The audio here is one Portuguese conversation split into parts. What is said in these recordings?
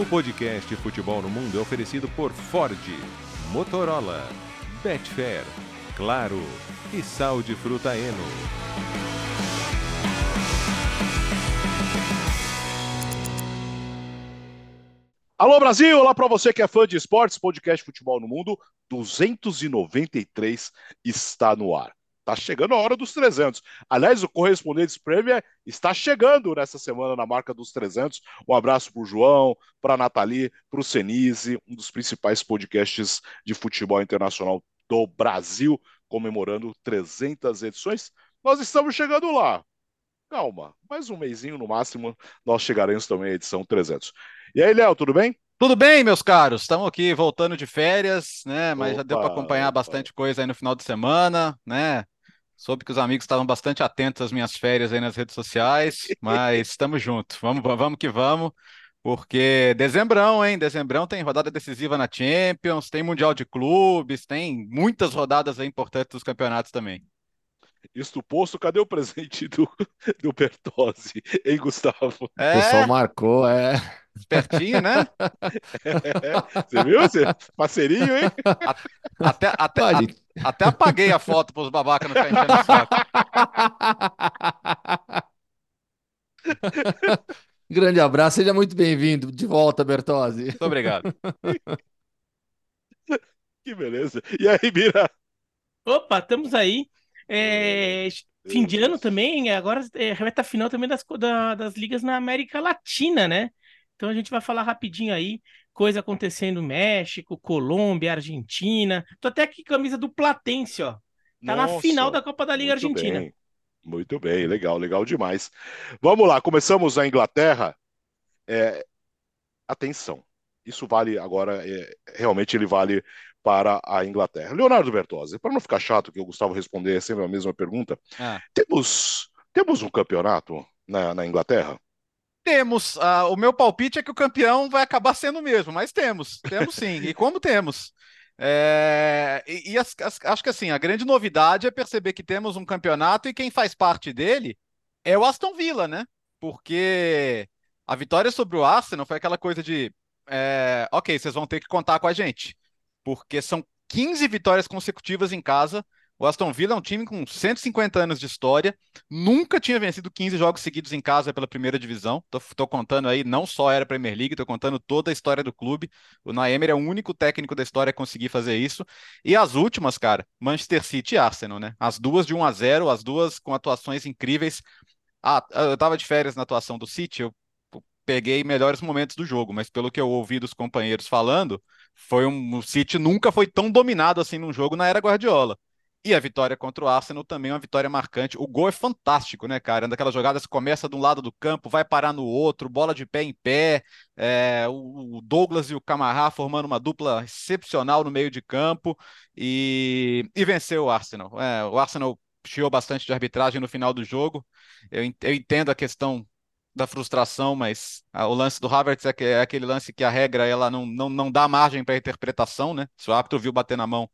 O podcast Futebol no Mundo é oferecido por Ford, Motorola, Betfair, Claro e Sal de Fruta Eno. Alô Brasil, olá para você que é fã de esportes, podcast Futebol no Mundo 293 está no ar. Tá chegando a hora dos 300. Aliás, o Correspondentes Premier está chegando nessa semana na marca dos 300. Um abraço para o João, para a Nathalie, para o Senise, um dos principais podcasts de futebol internacional do Brasil, comemorando 300 edições. Nós estamos chegando lá. Calma, mais um mêsinho no máximo, nós chegaremos também à edição 300. E aí, Léo, tudo bem? Tudo bem, meus caros? Estamos aqui voltando de férias, né? Mas opa, já deu para acompanhar opa. bastante coisa aí no final de semana, né? Soube que os amigos estavam bastante atentos às minhas férias aí nas redes sociais, mas estamos juntos. Vamos, vamos que vamos, porque dezembrão, hein? Dezembrão tem rodada decisiva na Champions, tem Mundial de Clubes, tem muitas rodadas aí importantes dos campeonatos também. Isto posto, cadê o presente do, do Bertozzi, hein, Gustavo? É, o pessoal marcou, é. Espertinho, né? Você viu? Você, parceirinho, hein? Até, até, a, até apaguei a foto para os babacas não ficarem enchendo o saco. Grande abraço, seja muito bem-vindo de volta, Bertozzi. Muito obrigado. Que beleza. E aí, Bira? Opa, estamos aí. É, fim de ano também, agora é reta final também das, da, das ligas na América Latina, né? Então a gente vai falar rapidinho aí, coisa acontecendo no México, Colômbia, Argentina. Tô até aqui camisa do Platense, ó. Tá Nossa, na final da Copa da Liga Argentina. Bem. Muito bem, legal, legal demais. Vamos lá, começamos a Inglaterra. É, atenção, isso vale agora, é, realmente ele vale para a Inglaterra. Leonardo Bertozzi, para não ficar chato que o Gustavo responder sempre a mesma pergunta, ah. temos, temos um campeonato na, na Inglaterra? Temos. Uh, o meu palpite é que o campeão vai acabar sendo o mesmo, mas temos, temos sim. e como temos? É, e, e as, as, acho que assim, a grande novidade é perceber que temos um campeonato e quem faz parte dele é o Aston Villa, né? Porque a vitória sobre o Arsenal foi aquela coisa de é, ok, vocês vão ter que contar com a gente porque são 15 vitórias consecutivas em casa. O Aston Villa é um time com 150 anos de história, nunca tinha vencido 15 jogos seguidos em casa pela primeira divisão. Tô contando aí, não só era Premier League, tô contando toda a história do clube. O Naemer é o único técnico da história a conseguir fazer isso. E as últimas, cara, Manchester City e Arsenal, né? As duas de 1 a 0, as duas com atuações incríveis. Ah, eu tava de férias na atuação do City, eu peguei melhores momentos do jogo, mas pelo que eu ouvi dos companheiros falando, foi um, o City nunca foi tão dominado assim num jogo na era Guardiola. E a vitória contra o Arsenal também é uma vitória marcante. O gol é fantástico, né, cara? Daquelas jogadas que começa de um lado do campo, vai parar no outro, bola de pé em pé. É, o Douglas e o Camará formando uma dupla excepcional no meio de campo e, e venceu o Arsenal. É, o Arsenal chiou bastante de arbitragem no final do jogo. Eu, eu entendo a questão da frustração, mas ah, o lance do Havertz é, que, é, aquele lance que a regra ela não, não, não dá margem para interpretação, né? Se o árbitro viu bater na mão,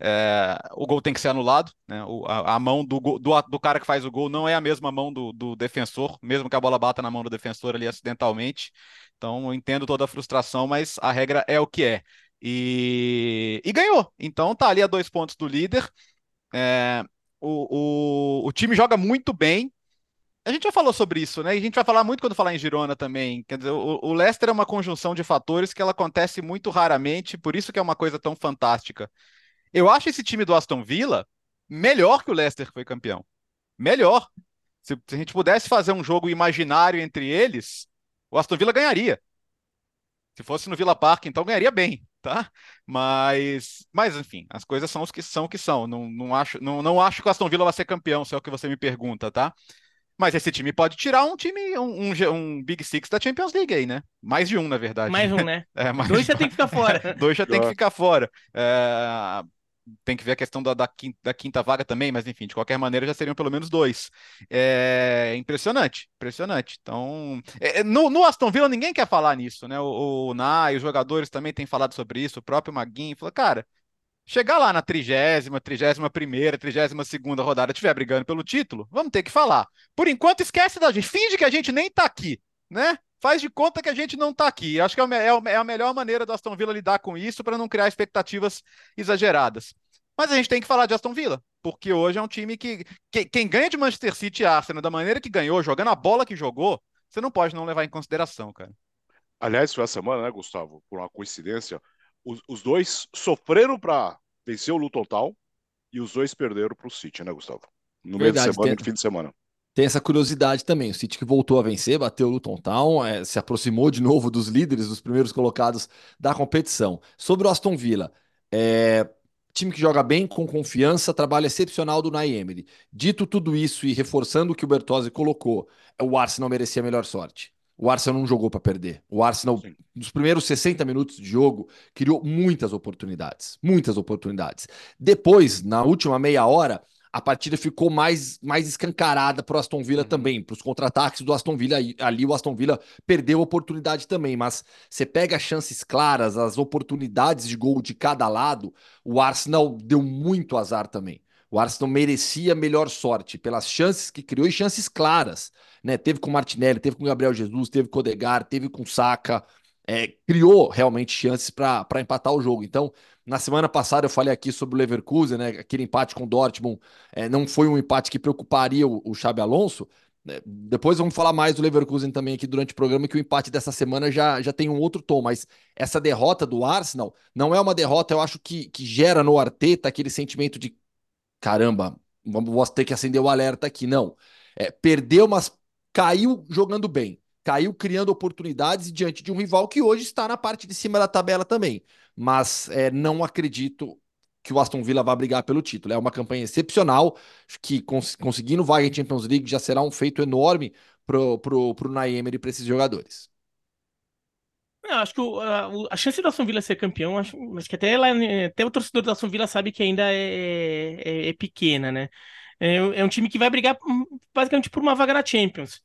é, o gol tem que ser anulado, né? O, a, a, mão do, do, do, cara que faz o gol não é a mesma mão do, do defensor, mesmo que a bola bata na mão do defensor ali acidentalmente. Então, eu entendo toda a frustração, mas a regra é o que é. E, e ganhou. Então, tá ali a dois pontos do líder. É, o, o, o time joga muito bem, a gente já falou sobre isso, né? E a gente vai falar muito quando falar em Girona também. Quer dizer, o, o Leicester é uma conjunção de fatores que ela acontece muito raramente, por isso que é uma coisa tão fantástica. Eu acho esse time do Aston Villa melhor que o Leicester que foi campeão. Melhor. Se, se a gente pudesse fazer um jogo imaginário entre eles, o Aston Villa ganharia. Se fosse no Villa Park, então ganharia bem, tá? Mas, mas enfim, as coisas são os que são o que são. Não, não, acho, não, não acho que o Aston Villa vai ser campeão, se é o que você me pergunta, tá? Mas esse time pode tirar um time, um, um, um, Big Six da Champions League aí, né? Mais de um, na verdade. Mais um, né? É, mais Dois já tem que ficar fora. Dois já tem que ficar fora. É... Tem que ver a questão da, da, quinta, da, quinta, vaga também, mas enfim, de qualquer maneira já seriam pelo menos dois. É impressionante, impressionante. Então, é, é no, no, Aston Villa ninguém quer falar nisso, né? O, o Nai, os jogadores também têm falado sobre isso, o próprio Maguinho falou, cara, chegar lá na trigésima, trigésima primeira, trigésima segunda rodada, estiver brigando pelo título, vamos ter que falar. Por enquanto, esquece da gente. Finge que a gente nem tá aqui, né? faz de conta que a gente não está aqui. Acho que é, é, é a melhor maneira do Aston Villa lidar com isso para não criar expectativas exageradas. Mas a gente tem que falar de Aston Villa, porque hoje é um time que, que quem ganha de Manchester City e Arsenal da maneira que ganhou, jogando a bola que jogou, você não pode não levar em consideração, cara. Aliás, foi a semana, né, Gustavo? Por uma coincidência, os, os dois sofreram para vencer o Luton Town e os dois perderam para o City, né, Gustavo? No meio de semana e no fim de semana. Tem essa curiosidade também. O City que voltou a vencer, bateu o Luton Town, é, se aproximou de novo dos líderes, dos primeiros colocados da competição. Sobre o Aston Villa, é, time que joga bem, com confiança, trabalho excepcional do Naemery. Dito tudo isso e reforçando o que o Bertozzi colocou, o Arsenal merecia a melhor sorte. O Arsenal não jogou para perder. O Arsenal, Sim. nos primeiros 60 minutos de jogo, criou muitas oportunidades. Muitas oportunidades. Depois, na última meia hora, a partida ficou mais, mais escancarada para o Aston Villa uhum. também, para os contra-ataques do Aston Villa. Ali o Aston Villa perdeu a oportunidade também, mas você pega as chances claras, as oportunidades de gol de cada lado, o Arsenal deu muito azar também. O Arsenal merecia melhor sorte pelas chances que criou e chances claras. Né? Teve com o Martinelli, teve com o Gabriel Jesus, teve com o Odegar, teve com o Saka. É, criou realmente chances para empatar o jogo. Então, na semana passada eu falei aqui sobre o Leverkusen, né? Aquele empate com o Dortmund é, não foi um empate que preocuparia o, o Xabi Alonso. É, depois vamos falar mais do Leverkusen também aqui durante o programa, que o empate dessa semana já, já tem um outro tom, mas essa derrota do Arsenal não é uma derrota, eu acho que, que gera no Arteta aquele sentimento de caramba, vamos ter que acender o alerta aqui. Não. É, perdeu, mas caiu jogando bem. Caiu criando oportunidades diante de um rival que hoje está na parte de cima da tabela também mas é, não acredito que o Aston Villa vá brigar pelo título. É uma campanha excepcional, que cons conseguindo vaga em Champions League já será um feito enorme pro, pro, pro e para esses jogadores. Eu acho que o, a, a, chance do Aston Villa ser campeão, acho, acho que até, lá, até o torcedor do Aston Villa sabe que ainda é, é, é pequena, né? É, é, um time que vai brigar hum, basicamente por uma vaga na Champions.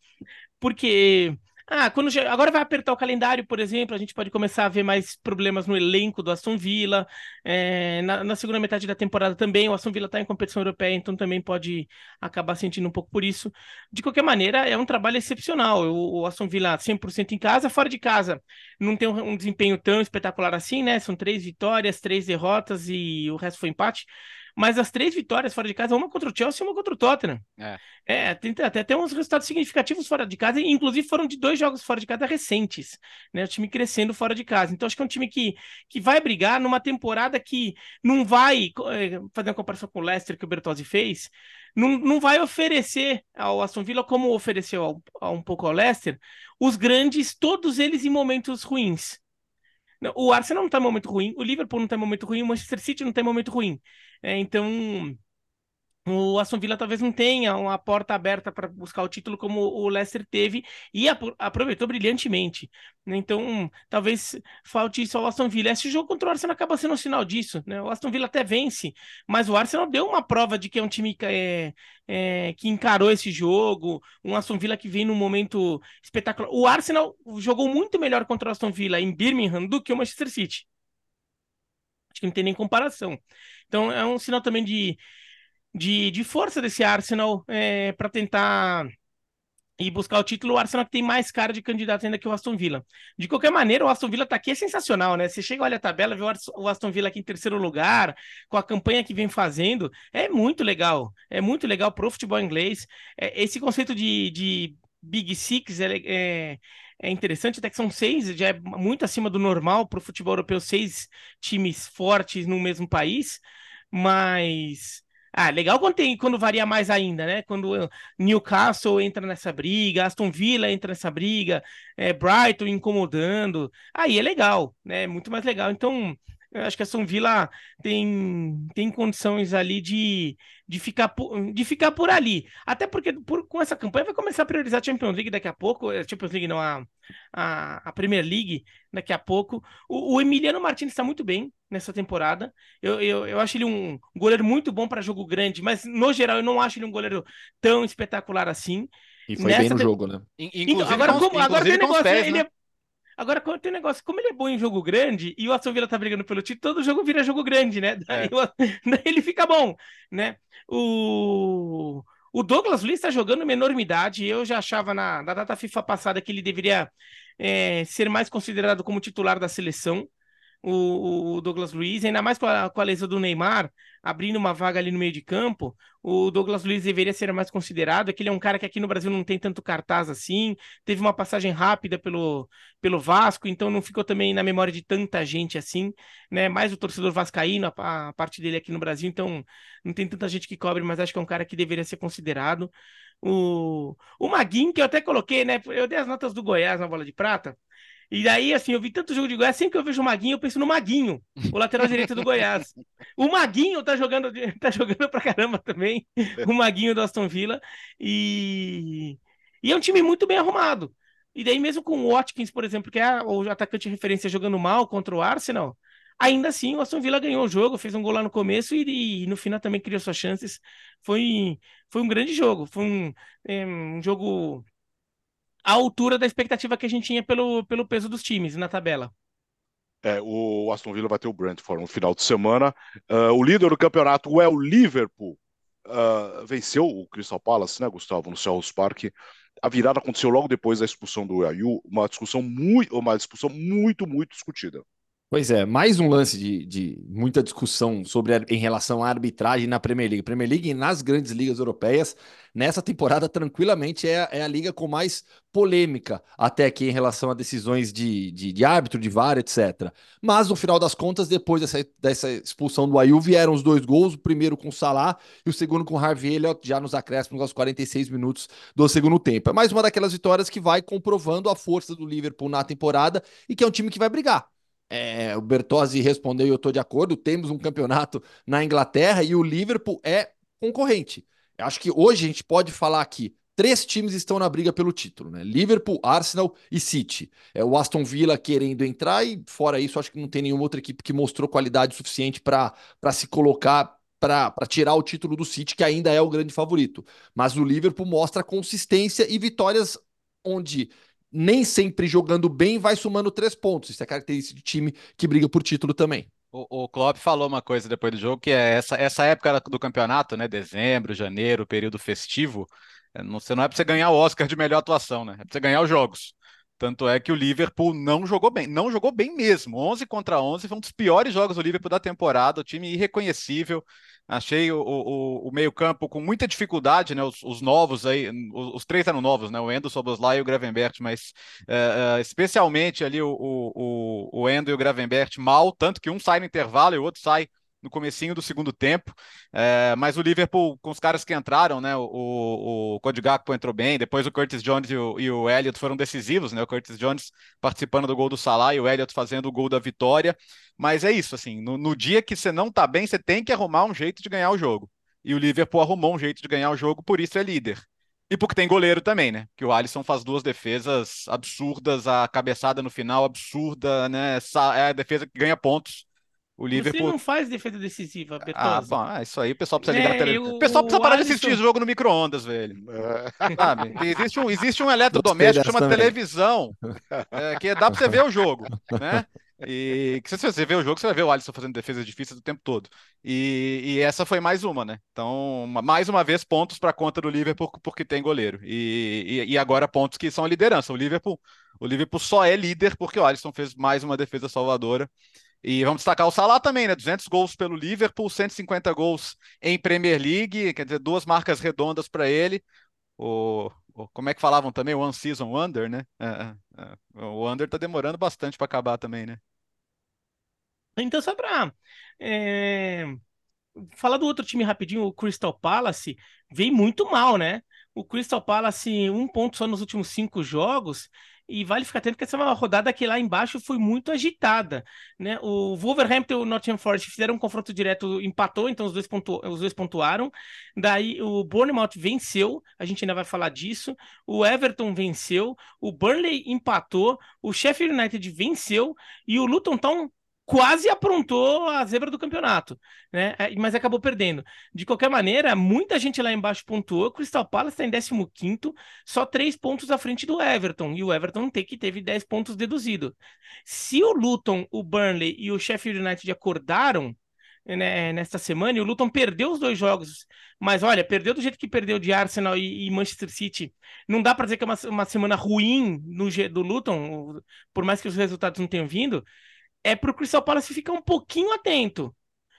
Porque ah, quando agora vai apertar o calendário, por exemplo, a gente pode começar a ver mais problemas no elenco do Aston Villa. É, na, na, segunda metade da temporada também, o Aston Villa está em competição europeia, então também pode acabar sentindo um pouco por isso. De qualquer maneira, é um trabalho excepcional. O, o Aston Villa 100% em casa, fora de casa, não tem um, um desempenho tão espetacular assim, né? São três vitórias, três derrotas e o resto foi empate mas as três vitórias fora de casa, uma contra o Chelsea e uma contra o Tottenham. É, é tem, até tem uns resultados significativos fora de casa, e inclusive foram de dois jogos fora de casa recentes, né? O time crescendo fora de casa. Então, acho que é um time que, que vai brigar numa temporada que não vai, é, fazer uma comparação com o Leicester que o Bertozzi fez, não, não vai oferecer ao Aston Villa, como ofereceu ao, ao, um pouco ao Leicester, os grandes, todos eles em momentos ruins. O Arsenal não está em momento ruim, o Liverpool não está em momento ruim, o Manchester City não está em momento ruim. É, então, o Aston Villa talvez não tenha uma porta aberta para buscar o título como o Leicester teve e aproveitou brilhantemente. Então, talvez falte isso ao Aston Villa. Esse jogo contra o Arsenal acaba sendo um sinal disso. Né? O Aston Villa até vence, mas o Arsenal deu uma prova de que é um time é, é, que encarou esse jogo. Um Aston Villa que vem num momento espetacular. O Arsenal jogou muito melhor contra o Aston Villa em Birmingham do que o Manchester City. Acho que não tem nem comparação. Então, é um sinal também de de, de força desse Arsenal é, para tentar e buscar o título, o Arsenal que tem mais cara de candidato ainda que o Aston Villa. De qualquer maneira, o Aston Villa tá aqui é sensacional, né? Você chega, olha a tabela, vê o Aston Villa aqui em terceiro lugar, com a campanha que vem fazendo, é muito legal. É muito legal pro futebol inglês. É, esse conceito de, de Big Six é, é, é interessante, até que são seis, já é muito acima do normal para o futebol europeu, seis times fortes no mesmo país, mas ah, legal quando tem, quando varia mais ainda, né? Quando Newcastle entra nessa briga, Aston Villa entra nessa briga, é, Brighton incomodando. Aí é legal, né? Muito mais legal. Então, eu acho que a Aston Villa tem, tem condições ali de, de, ficar, por, de ficar por ali. Até porque por, com essa campanha vai começar a priorizar a Champions League daqui a pouco. A Champions League não, a, a, a Premier League daqui a pouco. O, o Emiliano Martins está muito bem nessa temporada. Eu, eu, eu acho ele um goleiro muito bom para jogo grande, mas no geral eu não acho ele um goleiro tão espetacular assim. E foi Nessa bem no te... jogo, né? Então, agora, como, agora tem negócio, pés, ele, né? é Agora, quando tem um negócio, como ele é bom em jogo grande e o Aston Villa tá brigando pelo título, todo jogo vira jogo grande, né? Daí, é. daí ele fica bom, né? O, O Douglas Luiz está jogando uma enormidade. Eu já achava na, na data FIFA passada que ele deveria é, ser mais considerado como titular da seleção o, o Douglas Luiz, ainda mais com a, com a lesão do Neymar, abrindo uma vaga ali no meio de campo, o Douglas Luiz deveria ser mais considerado, é que ele é um cara que aqui no Brasil não tem tanto cartaz assim, teve uma passagem rápida pelo, pelo Vasco, então não ficou também na memória de tanta gente assim, né? Mais o torcedor vascaíno, a, a parte dele aqui no Brasil, então não tem tanta gente que cobre, mas acho que é um cara que deveria ser considerado. O, o Maguinho, que eu até coloquei, né? Eu dei as notas do Goiás na bola de prata. E daí, assim, eu vi tanto jogo de Goiás, sempre que eu vejo o Maguinho, eu penso no Maguinho, o lateral direito do Goiás. O Maguinho tá jogando, tá jogando pra caramba também, o Maguinho do Aston Villa. E, e é um time muito bem arrumado. E daí, mesmo com o Watkins, por exemplo, que é o atacante de referência jogando mal contra o Arsenal, ainda assim o Aston Villa ganhou o jogo, fez um gol lá no começo e, e no final também criou suas chances. Foi, foi um grande jogo, foi um, é, um jogo à altura da expectativa que a gente tinha pelo, pelo peso dos times na tabela. É, o Aston Villa vai ter o Brentford no final de semana. Uh, o líder do campeonato é o Liverpool. Uh, venceu o Crystal Palace, né, Gustavo, no Selhurst Park. A virada aconteceu logo depois da expulsão do Ayu, uma discussão muito, uma discussão muito, muito discutida. Pois é, mais um lance de, de muita discussão sobre em relação à arbitragem na Premier League. Premier League nas grandes ligas europeias, nessa temporada, tranquilamente, é, é, a liga com mais polêmica até aqui em relação a decisões de, de, de árbitro, de VAR, etc. Mas, no final das contas, depois dessa, dessa expulsão do Ayu, vieram os dois gols, o primeiro com Salah e o segundo com Harvey Elliott, já nos acréscimos aos 46 minutos do segundo tempo. É mais uma daquelas vitórias que vai comprovando a força do Liverpool na temporada e que é um time que vai brigar é, o Bertozzi respondeu e eu estou de acordo. Temos um campeonato na Inglaterra e o Liverpool é concorrente. Eu acho que hoje a gente pode falar aqui. Três times estão na briga pelo título, né? Liverpool, Arsenal e City. É o Aston Villa querendo entrar e fora isso, acho que não tem nenhuma outra equipe que mostrou qualidade suficiente para se colocar para tirar o título do City, que ainda é o grande favorito. Mas o Liverpool mostra consistência e vitórias onde nem sempre jogando bem vai somando três pontos. Isso é característica de time que briga por título também. O, o Klopp falou uma coisa depois do jogo, que é essa, essa época do campeonato, né? Dezembro, janeiro, período festivo. É, não, não é para você ganhar o Oscar de melhor atuação, né? É para você ganhar os jogos. Tanto é que o Liverpool não jogou bem, não jogou bem mesmo. 11 contra 11 foi um dos piores jogos do Liverpool da temporada, o time irreconhecível. Achei o, o, o meio-campo com muita dificuldade, né? Os, os novos aí, os, os, três eram novos, né? O Endo, o Soboslai e o Gravenbert, mas uh, uh, especialmente ali o, o, o Endo e o Gravenbert mal, tanto que um sai no intervalo e o outro sai no comecinho do segundo tempo, é, mas o Liverpool, com os caras que entraram, né, o, o, Gakpo entrou bem, depois o Curtis Jones e o, e o Elliott foram decisivos, né, o Curtis Jones participando do gol do Salah e o Elliott fazendo o gol da vitória, mas é isso, assim, no, no dia que você não tá bem, você tem que arrumar um jeito de ganhar o jogo, e o Liverpool arrumou um jeito de ganhar o jogo, por isso é líder. E porque tem goleiro também, né? Que o Alisson faz duas defesas absurdas, a cabeçada no final absurda, né? É a defesa que ganha pontos o Liverpool. Você não faz defesa decisiva, ah, Bertozzi. Ah, bom, é isso aí o pessoal precisa ligar é, televisão. O pessoal precisa parar Alisson... de assistir jogo no micro-ondas, velho. É. Sabe? Existe um, existe um eletrodoméstico que chama também. televisão, é, que dá pra você ver o jogo, né? E que se você ver o jogo, você vai ver o Alisson fazendo defesas difíceis o tempo todo. E, e essa foi mais uma, né? Então, mais uma vez, pontos para conta do Liverpool porque tem goleiro. E, e, e, agora pontos que são a liderança. O Liverpool, o Liverpool só é líder porque o Alisson fez mais uma defesa salvadora. E vamos destacar o Salah também, né? 200 gols pelo Liverpool, 150 gols em Premier League, quer dizer, duas marcas redondas para ele. O, o, como é que falavam também? One Season Wonder, né? É, é, é. o Wonder tá demorando bastante para acabar também, né? Então, só para é... falar do outro time rapidinho, o Crystal Palace, vem muito mal, né? O Crystal Palace, um ponto só nos últimos cinco jogos, e vale ficar atento que essa rodada que lá embaixo foi muito agitada, né? O Wolverhampton e o Nottingham Forest fizeram um confronto direto, empatou, então os dois, pontu... os dois pontuaram. Daí o Bournemouth venceu, a gente ainda vai falar disso. O Everton venceu, o Burnley empatou, o Sheffield United venceu e o Luton Town quase aprontou a zebra do campeonato, né? É, mas acabou perdendo. De qualquer maneira, muita gente lá embaixo pontuou. Crystal Palace está em 15, só três pontos à frente do Everton. E o Everton tem que teve 10 pontos deduzido. Se o Luton, o Burnley e o Sheffield United acordaram, né, nesta semana e o Luton perdeu os dois jogos. Mas olha, perdeu do jeito que perdeu de Arsenal e, e Manchester City. Não dá para dizer que é uma, uma semana ruim no do Luton, por mais que os resultados não tenham vindo. É para o Crystal Palace ficar um pouquinho atento.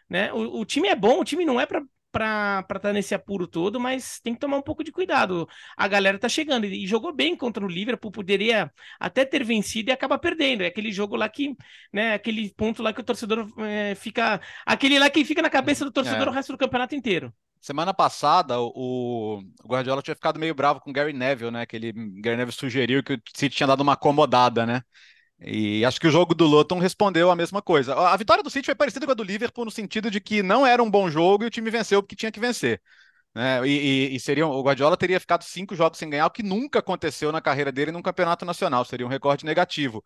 Né? O, o time é bom, o time não é para para estar tá nesse apuro todo, mas tem que tomar um pouco de cuidado. A galera tá chegando e jogou bem contra o Liverpool, poderia até ter vencido e acaba perdendo. É aquele jogo lá que, né, aquele ponto lá que o torcedor é, fica, aquele lá que fica na cabeça do torcedor é. o resto do campeonato inteiro. Semana passada, o, Guardiola tinha ficado meio bravo com o Gary Neville, né? Que ele, Gary Neville sugeriu que o City tinha dado uma acomodada, né? E acho que o jogo do Luton respondeu a mesma coisa. A vitória do City foi parecida com a do Liverpool no sentido de que não era um bom jogo e o time venceu porque tinha que vencer. Né? E, e, e seria, o Guardiola teria ficado cinco jogos sem ganhar, o que nunca aconteceu na carreira dele num campeonato nacional, seria um recorde negativo.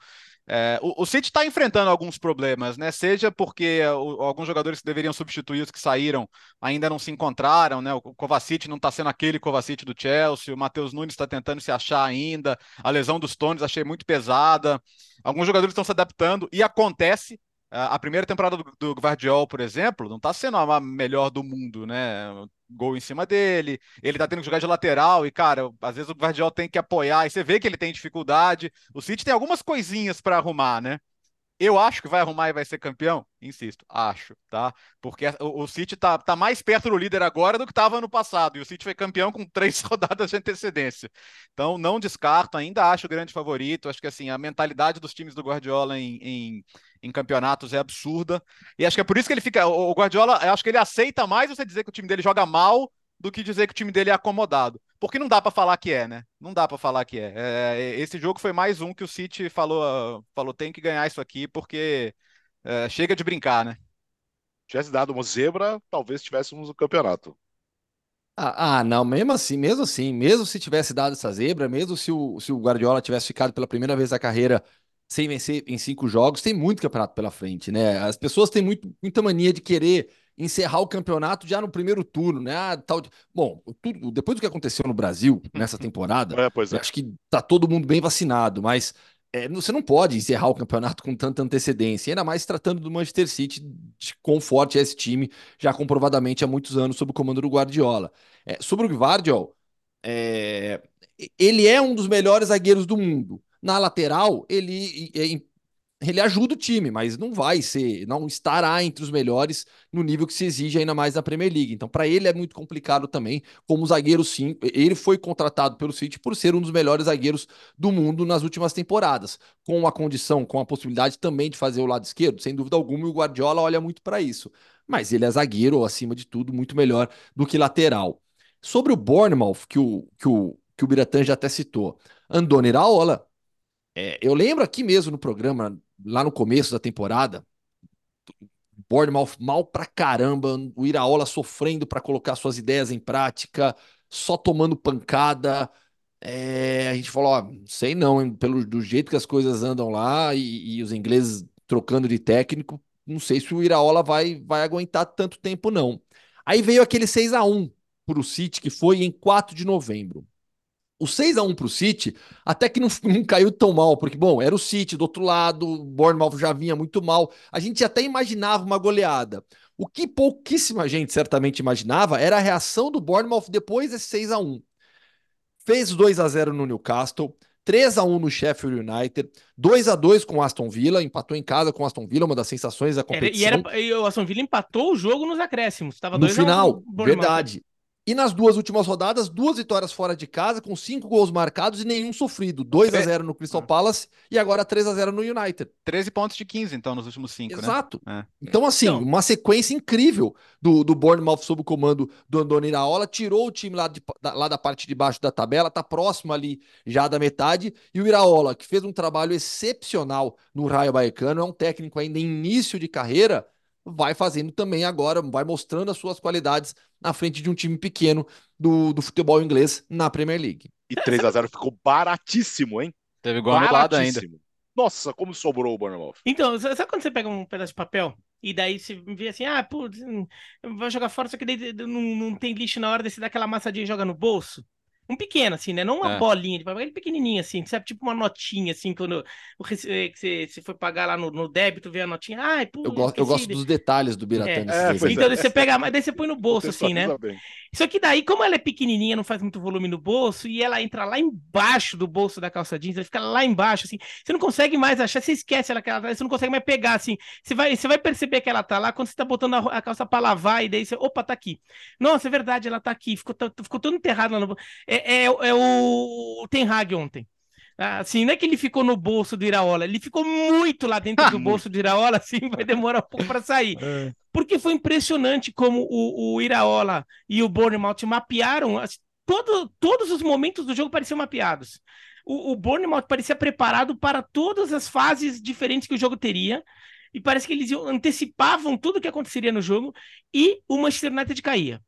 É, o, o, City está enfrentando alguns problemas, né? Seja porque o, alguns jogadores que deveriam substituir os que saíram ainda não se encontraram, né? O Kovacic não está sendo aquele Kovacic do Chelsea, o Matheus Nunes está tentando se achar ainda, a lesão dos Tones achei muito pesada. Alguns jogadores estão se adaptando e acontece. A primeira temporada do, do Guardiola, por exemplo, não está sendo a melhor do mundo, né? Gol em cima dele, ele tá tendo que jogar de lateral e, cara, às vezes o Guardiola tem que apoiar e você vê que ele tem dificuldade. O City tem algumas coisinhas para arrumar, né? Eu acho que vai arrumar e vai ser campeão? Insisto, acho, tá? Porque o, o City tá, tá mais perto do líder agora do que estava no passado. E o City foi campeão com três rodadas de antecedência. Então, não descarto, ainda acho o grande favorito. Acho que assim, a mentalidade dos times do Guardiola em, em, em campeonatos é absurda. E acho que é por isso que ele fica. O Guardiola, acho que ele aceita mais você dizer que o time dele joga mal do que dizer que o time dele é acomodado. Porque não dá para falar que é, né? Não dá para falar que é. é. Esse jogo foi mais um que o City falou, falou tem que ganhar isso aqui porque é, chega de brincar, né? Tivesse dado uma zebra, talvez tivéssemos o campeonato. Ah, ah, não, mesmo assim, mesmo assim, mesmo se tivesse dado essa zebra, mesmo se o, se o Guardiola tivesse ficado pela primeira vez na carreira sem vencer em cinco jogos, tem muito campeonato pela frente, né? As pessoas têm muito, muita mania de querer encerrar o campeonato já no primeiro turno, né? Ah, tal. Bom, tudo, depois do que aconteceu no Brasil nessa temporada, é, é. acho que tá todo mundo bem vacinado, mas é, você não pode encerrar o campeonato com tanta antecedência, ainda mais tratando do Manchester City, de quão forte é esse time, já comprovadamente há muitos anos sob o comando do Guardiola. É, sobre o Guardiola, é, ele é um dos melhores zagueiros do mundo. Na lateral, ele é ele ajuda o time, mas não vai ser, não estará entre os melhores no nível que se exige ainda mais na Premier League. Então, para ele é muito complicado também, como zagueiro sim. Ele foi contratado pelo City por ser um dos melhores zagueiros do mundo nas últimas temporadas, com a condição, com a possibilidade também de fazer o lado esquerdo, sem dúvida alguma, e o Guardiola olha muito para isso. Mas ele é zagueiro, acima de tudo, muito melhor do que lateral. Sobre o Bournemouth, que o, que o, que o Biratan já até citou, Andoni Iraola, é, eu lembro aqui mesmo no programa, lá no começo da temporada, Bournemouth mal pra caramba, o Iraola sofrendo para colocar suas ideias em prática, só tomando pancada. É, a gente falou, ó, sei não, hein, pelo do jeito que as coisas andam lá e, e, os ingleses trocando de técnico, não sei se o Iraola vai, vai aguentar tanto tempo não. Aí veio aquele 6 a 1 para o City que foi em 4 de novembro. O 6 a 1 para o City até que não, não, caiu tão mal, porque, bom, era o City do outro lado, o Bournemouth já vinha muito mal. A gente até imaginava uma goleada. O que pouquíssima gente certamente imaginava era a reação do Bournemouth depois desse 6 a 1 Fez 2 a 0 no Newcastle, 3 a 1 no Sheffield United, 2 a 2 com o Aston Villa, empatou em casa com o Aston Villa, uma das sensações da competição. Era, e, era, e o Aston Villa empatou o jogo nos acréscimos, estava no final, verdade. E nas duas últimas rodadas, duas vitórias fora de casa, com cinco gols marcados e nenhum sofrido. 2 a 0 no Crystal Palace e agora 3 a 0 no United. 13 pontos de 15, então, nos últimos cinco, né? Exato. Né? É. Então, assim, então... uma sequência incrível do, do Bournemouth sob o comando do Andoni Iraola. Tirou o time lá, de, da, lá da parte de baixo da tabela, tá próximo ali já da metade. E o Iraola, que fez um trabalho excepcional no Raio Baecano, é um técnico ainda em início de carreira, vai fazendo também agora, vai mostrando as suas qualidades na frente de um time pequeno do, do futebol inglês na Premier League. E 3 a 0 ficou baratíssimo, hein? Teve gol anulado ainda. Nossa, como sobrou o Bournemouth. Então, sabe quando você pega um pedaço de papel e daí você vê assim, ah, putz, vai jogar fora, só que daí não, não tem lixo na hora de você dar aquela amassadinha e joga no bolso? Um pequeno, assim, né? Não uma É. bolinha de papel, aquele pequenininho, assim, sabe? Tipo uma notinha, assim, quando eh, que você, você foi pagar lá no, no débito, vê a notinha. Ai, pô, Eu gosto, eu gosto dos detalhes do Biratã É. É, Então, daí você pega, mas daí você põe no bolso, assim, né? Bem. Só que daí, como ela é pequenininha, não faz muito volume no bolso, e ela entra lá embaixo do bolso da calça jeans, ela fica lá embaixo, assim, você não consegue mais achar, você esquece ela que ela tá, você não consegue mais pegar, assim, você vai, você vai perceber que ela tá lá quando você tá botando a, a calça pra lavar, e daí você, opa, tá aqui. Nossa, é verdade, ela tá aqui, ficou, tá- ficou todo enterrado lá no... É, é, é o Ten Hag ontem. Assim, não é que ele ficou no bolso do Iraola, ele ficou muito lá dentro do bolso do Iraola, assim, vai demorar um pouco pra sair. Porque foi impressionante como o, o Iraola e o Bournemouth mapearam as- todo, todos os momentos do jogo pareciam mapeados. O, o Bournemouth parecia preparado para todas as fases diferentes que o jogo teria. E parece que eles antecipavam tudo o que aconteceria no jogo e o Manchester United caía.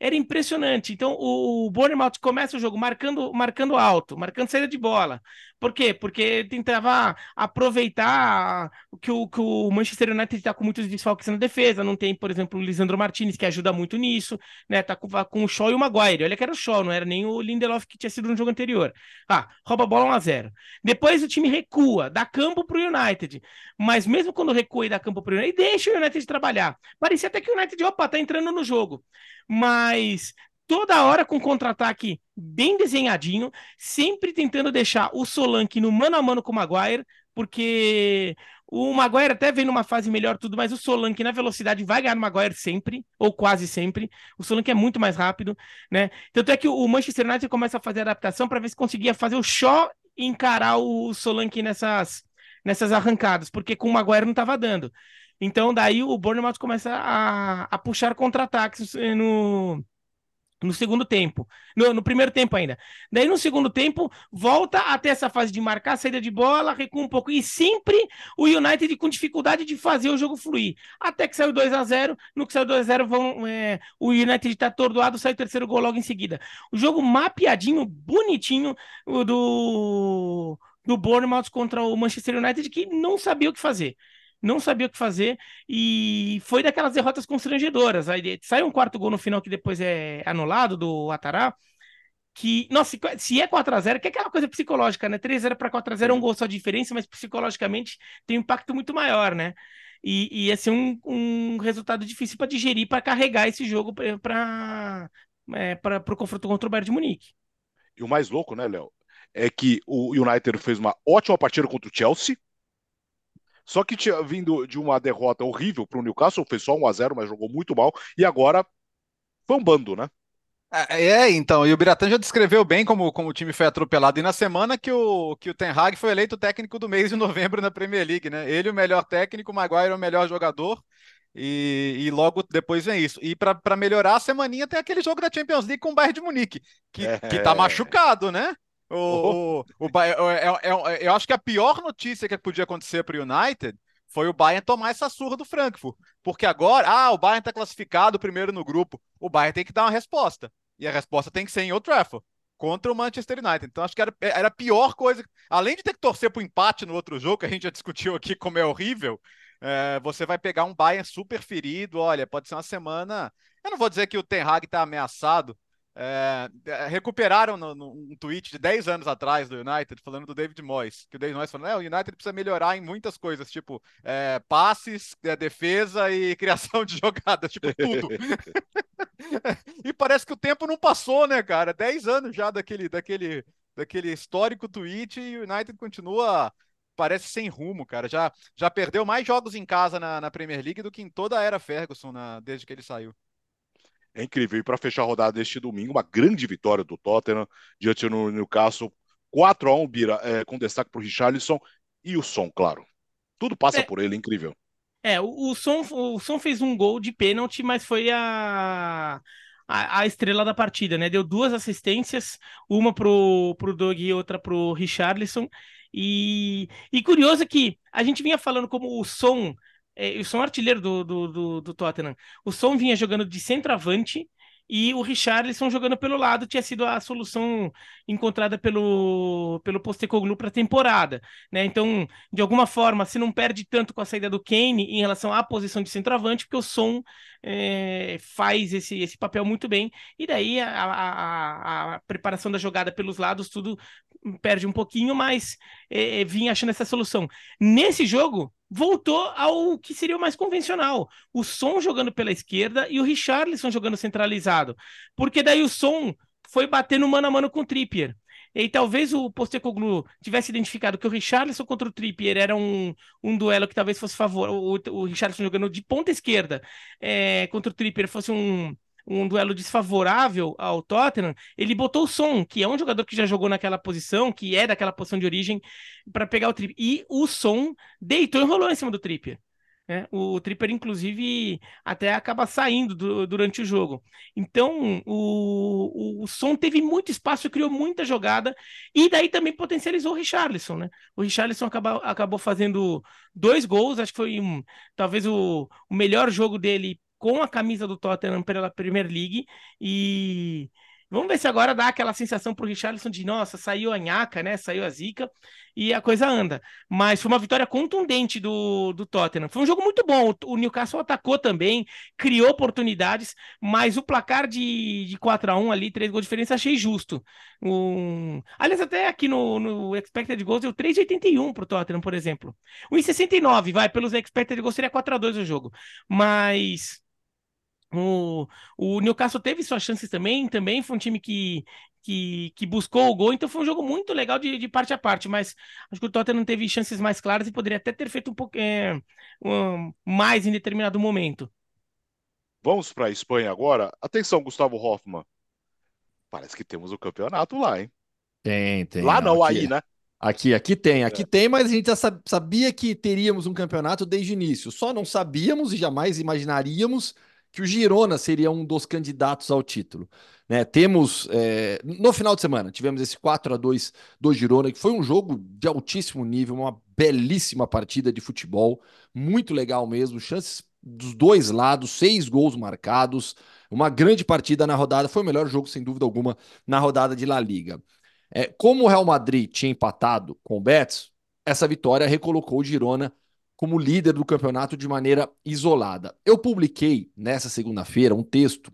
Era impressionante. Então, o, o Bournemouth começa o jogo marcando, marcando alto, marcando saída de bola. Por quê? Porque tentava aproveitar que o, que o Manchester United está com muitos desfalques na defesa. Não tem, por exemplo, o Lisandro Martinez, que ajuda muito nisso. Né? Tá com, com o Shaw e o Maguire. Olha que era o Shaw, não era nem o Lindelof que tinha sido no jogo anterior. Ah, rouba a bola 1x0. Depois o time recua, dá campo pro United. Mas mesmo quando recua e dá campo pro United, deixa o United trabalhar. Parecia até que o United, opa, tá entrando no jogo. Mas toda hora com contra-ataque bem desenhadinho, sempre tentando deixar o Solanke no mano a mano com o Maguire, porque o Maguire até vem numa fase melhor tudo, mas o Solanke na velocidade vai ganhar no Maguire sempre, ou quase sempre. O Solanke é muito mais rápido, né? Tanto é que o Manchester United começa a fazer adaptação para ver se conseguia fazer o Shaw encarar o Solanke nessas, nessas arrancadas, porque com o Maguire não estava dando. Então, daí o Bournemouth começa a, a puxar contra-ataques no, no segundo tempo. No, no, primeiro tempo ainda. Daí, no segundo tempo, volta até essa fase de marcar, saída de bola, recua um pouco. E sempre o United com dificuldade de fazer o jogo fluir. Até que saiu 2 a 0 No que saiu 2 a 0 vão, é, o United está atordoado, sai o terceiro gol logo em seguida. O jogo mapeadinho, bonitinho, do, do Bournemouth contra o Manchester United, que não sabia o que fazer não sabia o que fazer e foi daquelas derrotas constrangedoras. Aí sai um quarto gol no final que depois é anulado do Atará. Que, nossa, se é 4x0, que é aquela coisa psicológica, né? 3x0 para 4x0 é um gol só de diferença, mas psicologicamente tem um impacto muito maior, né? E, ia ser um, um resultado difícil para digerir, para carregar esse jogo para é, o confronto contra o Bayern de Munique. E o mais louco, né, Léo? É que o United fez uma ótima partida contra o Chelsea, só que tinha vindo de uma derrota horrível para o Newcastle, fez só 1x0, mas jogou muito mal, e agora foi um bando, né? É, então, e o Biratã já descreveu bem como, como o time foi atropelado. E na semana que o, que o Ten Hag foi eleito técnico do mês de novembro na Premier League, né? Ele o melhor técnico, o Maguire o melhor jogador. E, e logo depois vem isso. E para melhorar a semaninha tem aquele jogo da Champions League com o Bayern de Munique, que, é... que tá machucado, né? O, oh. o, o, o, eu acho que a pior notícia que podia acontecer para o United foi o Bayern tomar essa surra do Frankfurt. Porque agora, ah, o Bayern está classificado primeiro no grupo. O Bayern tem que dar uma resposta. E a resposta tem que ser em Old Trafford, contra o Manchester United. Então acho que era, era a pior coisa. Além de ter que torcer para o empate no outro jogo, que a gente já discutiu aqui como é horrível, é, você vai pegar um Bayern super ferido. Olha, pode ser uma semana. Eu não vou dizer que o Ten Hag está ameaçado. É, recuperaram no, no, um tweet de 10 anos atrás do United, falando do David Moyes, que o David Moyes falou, é, o United precisa melhorar em muitas coisas, tipo é, passes, é, defesa e criação de jogadas, tipo tudo. e parece que o tempo não passou, né, cara? 10 anos já daquele, daquele, daquele histórico tweet e o United continua parece sem rumo, cara. Já, já perdeu mais jogos em casa na, na Premier League do que em toda a era Ferguson na, desde que ele saiu. É incrível. E para fechar a rodada deste domingo, uma grande vitória do Tottenham diante do Newcastle. 4 a 1 Bira, é, com destaque para o Richarlison e o Som, claro. Tudo passa é, por ele, incrível. É, o, o, Som, o Som fez um gol de pênalti, mas foi a, a, a, estrela da partida, né? Deu duas assistências, uma pro, pro Doug e outra pro Richarlison. E, e curioso que a gente vinha falando como o Som o som artilheiro do, do, do, do, Tottenham. O som vinha jogando de centroavante e o Richarlison jogando pelo lado tinha sido a solução encontrada pelo, pelo Postecoglou para a temporada. Né? Então, de alguma forma, se não perde tanto com a saída do Kane em relação à posição de centroavante, porque o Som é, faz esse, esse papel muito bem, e daí a, a, a, preparação da jogada pelos lados, tudo perde um pouquinho, mas é, vinha achando essa solução. Nesse jogo, voltou ao que seria o mais convencional. O Som jogando pela esquerda e o Richarlison jogando centralizado. Porque daí o Som foi batendo mano a mano com o Trippier. E talvez o Postecoglou tivesse identificado que o Richarlison contra o Trippier era um, um duelo que talvez fosse favor. O, o Richarlison jogando de ponta esquerda é, contra o Trippier fosse um, um duelo desfavorável ao Tottenham, ele botou o Son, que é um jogador que já jogou naquela posição, que é daquela posição de origem, para pegar o Trippier. E o Son deitou e rolou em cima do Trippier. Né? O Tripper, inclusive, até acaba saindo do, durante o jogo. Então, o, o, o Som teve muito espaço, criou muita jogada, e daí também potencializou o Richarlison. Né? O Richarlison acabou, acabou fazendo dois gols, acho que foi um, talvez o, o melhor jogo dele com a camisa do Tottenham pela Premier League e vamos ver se agora dá aquela sensação pro Richarlison de nossa, saiu a nhaca, né? Saiu a zica e a coisa anda. Mas foi uma vitória contundente do, do Tottenham. Foi um jogo muito bom. O Newcastle atacou também, criou oportunidades, mas o placar de, de 4 a 1 ali, três gols de diferença, achei justo. Um... Aliás, até aqui no, no Expected Goals deu 3,81 pro Tottenham, por exemplo. O 1,69, vai, pelos Expected Goals seria 4 a 2 o jogo. Mas o, o Newcastle teve suas chances também, também foi um time que, que, que buscou o gol, então foi um jogo muito legal de, de parte a parte, mas acho que o Tottenham teve chances mais claras e poderia até ter feito um pouco é, um, mais em determinado momento. Vamos para a Espanha agora. Atenção, Gustavo Hoffman. Parece que temos o campeonato lá, hein? Tem, tem. Lá não, aqui, aí, né? Aqui, aqui tem, aqui é. tem, mas a gente já sabia que teríamos um campeonato desde o início. Só não sabíamos e jamais imaginaríamos que o Girona seria um dos candidatos ao título. Né? Temos, é, no final de semana, tivemos esse 4 a 2 do Girona, que foi um jogo de altíssimo nível, uma belíssima partida de futebol, muito legal mesmo, chances dos dois lados, seis gols marcados, uma grande partida na rodada, foi o melhor jogo, sem dúvida alguma, na rodada de La Liga. É, como o Real Madrid tinha empatado com o Betis, essa vitória recolocou o Girona como líder do campeonato de maneira isolada. Eu publiquei nessa segunda-feira um texto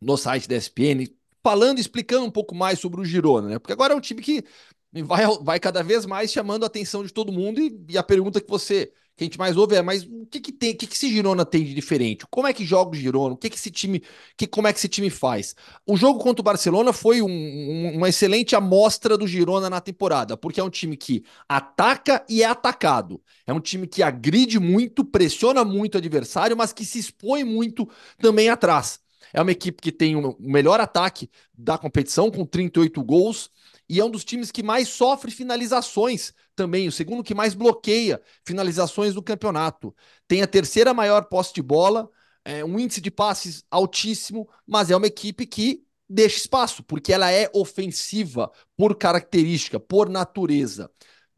no site da ESPN falando, explicando um pouco mais sobre o Girona, né? Porque agora é um time que vai, vai cada vez mais chamando a atenção de todo mundo e, e a pergunta que você que a gente mais ouve é, mas o que que tem, o que que esse Girona tem de diferente? Como é que joga o Girona? O que que esse time, que, como é que esse time faz? O jogo contra o Barcelona foi um, um, uma excelente amostra do Girona na temporada, porque é um time que ataca e é atacado. É um time que agride muito, pressiona muito o adversário, mas que se expõe muito também atrás. É uma equipe que tem o melhor ataque da competição, com 38 gols, e é um dos times que mais sofre finalizações também, o segundo que mais bloqueia finalizações do campeonato. Tem a terceira maior posse de bola, é, um índice de passes altíssimo, mas é uma equipe que deixa espaço, porque ela é ofensiva por característica, por natureza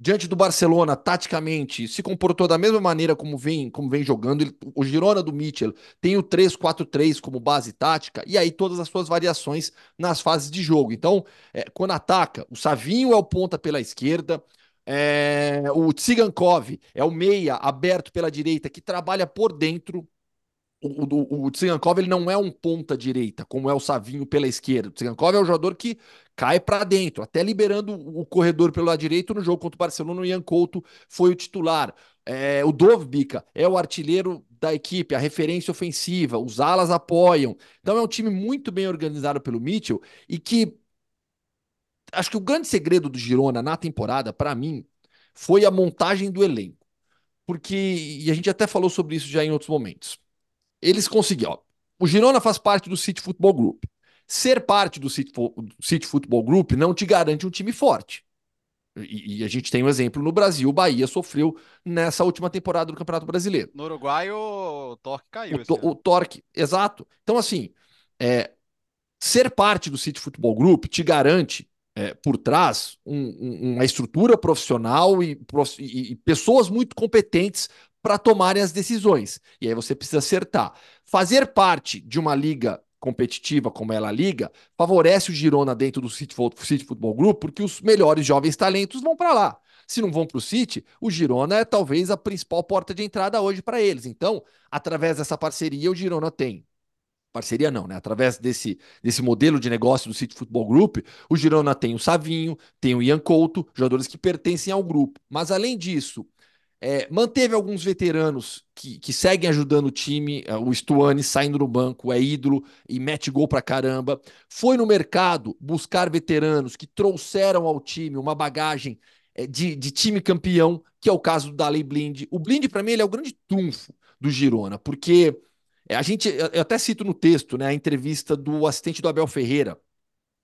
diante do Barcelona, taticamente, se comportou da mesma maneira como vem, como vem jogando. Ele, o Girona do Mitchell tem o 3-4-3 como base tática, e aí todas as suas variações nas fases de jogo. Então, é, quando ataca, o Savinho é o ponta pela esquerda, é, o Tsigankov é o meia aberto pela direita que trabalha por dentro o, o, o Tsigankov ele não é um ponta direita, como é o Savinho pela esquerda. O Tsigankov é um jogador que cai para dentro, até liberando o corredor pelo lado direito no jogo contra o Barcelona. O Ian Couto foi o titular. É, o Dovbika é o artilheiro da equipe, a referência ofensiva, os alas apoiam. Então é um time muito bem organizado pelo Mitchell e que acho que o grande segredo do Girona na temporada, para mim, foi a montagem do elenco. Porque, e a gente até falou sobre isso já em outros momentos eles conseguiram. Ó, o Girona faz parte do City Football Group. Ser parte do City, City Football Group não te garante um time forte. E, e, a gente tem um exemplo no Brasil, o Bahia sofreu nessa última temporada do Campeonato Brasileiro. No Uruguai o Torque caiu. O, to, o Torque, exato. Então, assim, é, ser parte do City Football Group te garante é, por trás um, um, uma estrutura profissional e, e, e pessoas muito competentes para tomarem as decisões. E aí você precisa acertar. Fazer parte de uma liga competitiva como ela liga, favorece o Girona dentro do City, Football Group, porque os melhores jovens talentos vão para lá. Se não vão para o City, o Girona é talvez a principal porta de entrada hoje para eles. Então, através dessa parceria, o Girona tem parceria não, né? Através desse, desse modelo de negócio do City Football Group, o Girona tem o Savinho, tem o Ian Couto, jogadores que pertencem ao grupo. Mas além disso, é, manteve alguns veteranos que, que seguem ajudando o time. É, o Stuani saindo no banco, é ídolo e mete gol pra caramba. Foi no mercado buscar veteranos que trouxeram ao time uma bagagem é, de, de time campeão, que é o caso do Daley Blind. O Blind, para mim, ele é o grande trunfo do Girona, porque é, a gente, eu até cito no texto, né, a entrevista do assistente do Abel Ferreira,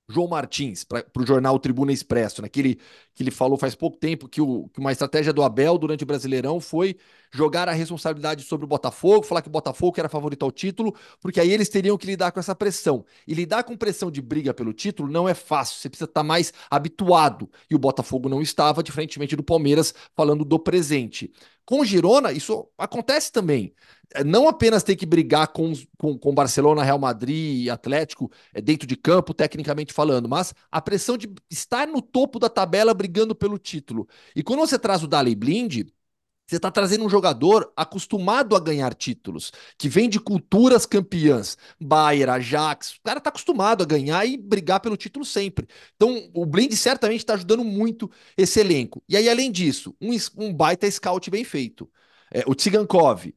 João Martins, para o jornal Tribuna Expresso, né, que, ele, que ele falou faz pouco tempo que, o, que uma estratégia do Abel durante o Brasileirão foi jogar a responsabilidade sobre o Botafogo, falar que o Botafogo era favorito ao título, porque aí eles teriam que lidar com essa pressão. E lidar com pressão de briga pelo título não é fácil, você precisa estar mais habituado. E o Botafogo não estava, diferentemente do Palmeiras, falando do presente. Com o Girona, isso acontece também. É, não apenas ter que brigar com, com, com Barcelona, Real Madrid e Atlético é, dentro de campo, tecnicamente falando, mas a pressão de estar no topo da tabela brigando pelo título. E quando você traz o Dali Blind, você está trazendo um jogador acostumado a ganhar títulos, que vem de culturas campeãs, Bayern, Ajax. O cara está acostumado a ganhar e brigar pelo título sempre. Então, o Blind certamente está ajudando muito esse elenco. E aí, além disso, um, um baita scout bem feito. É, o Tsigankov,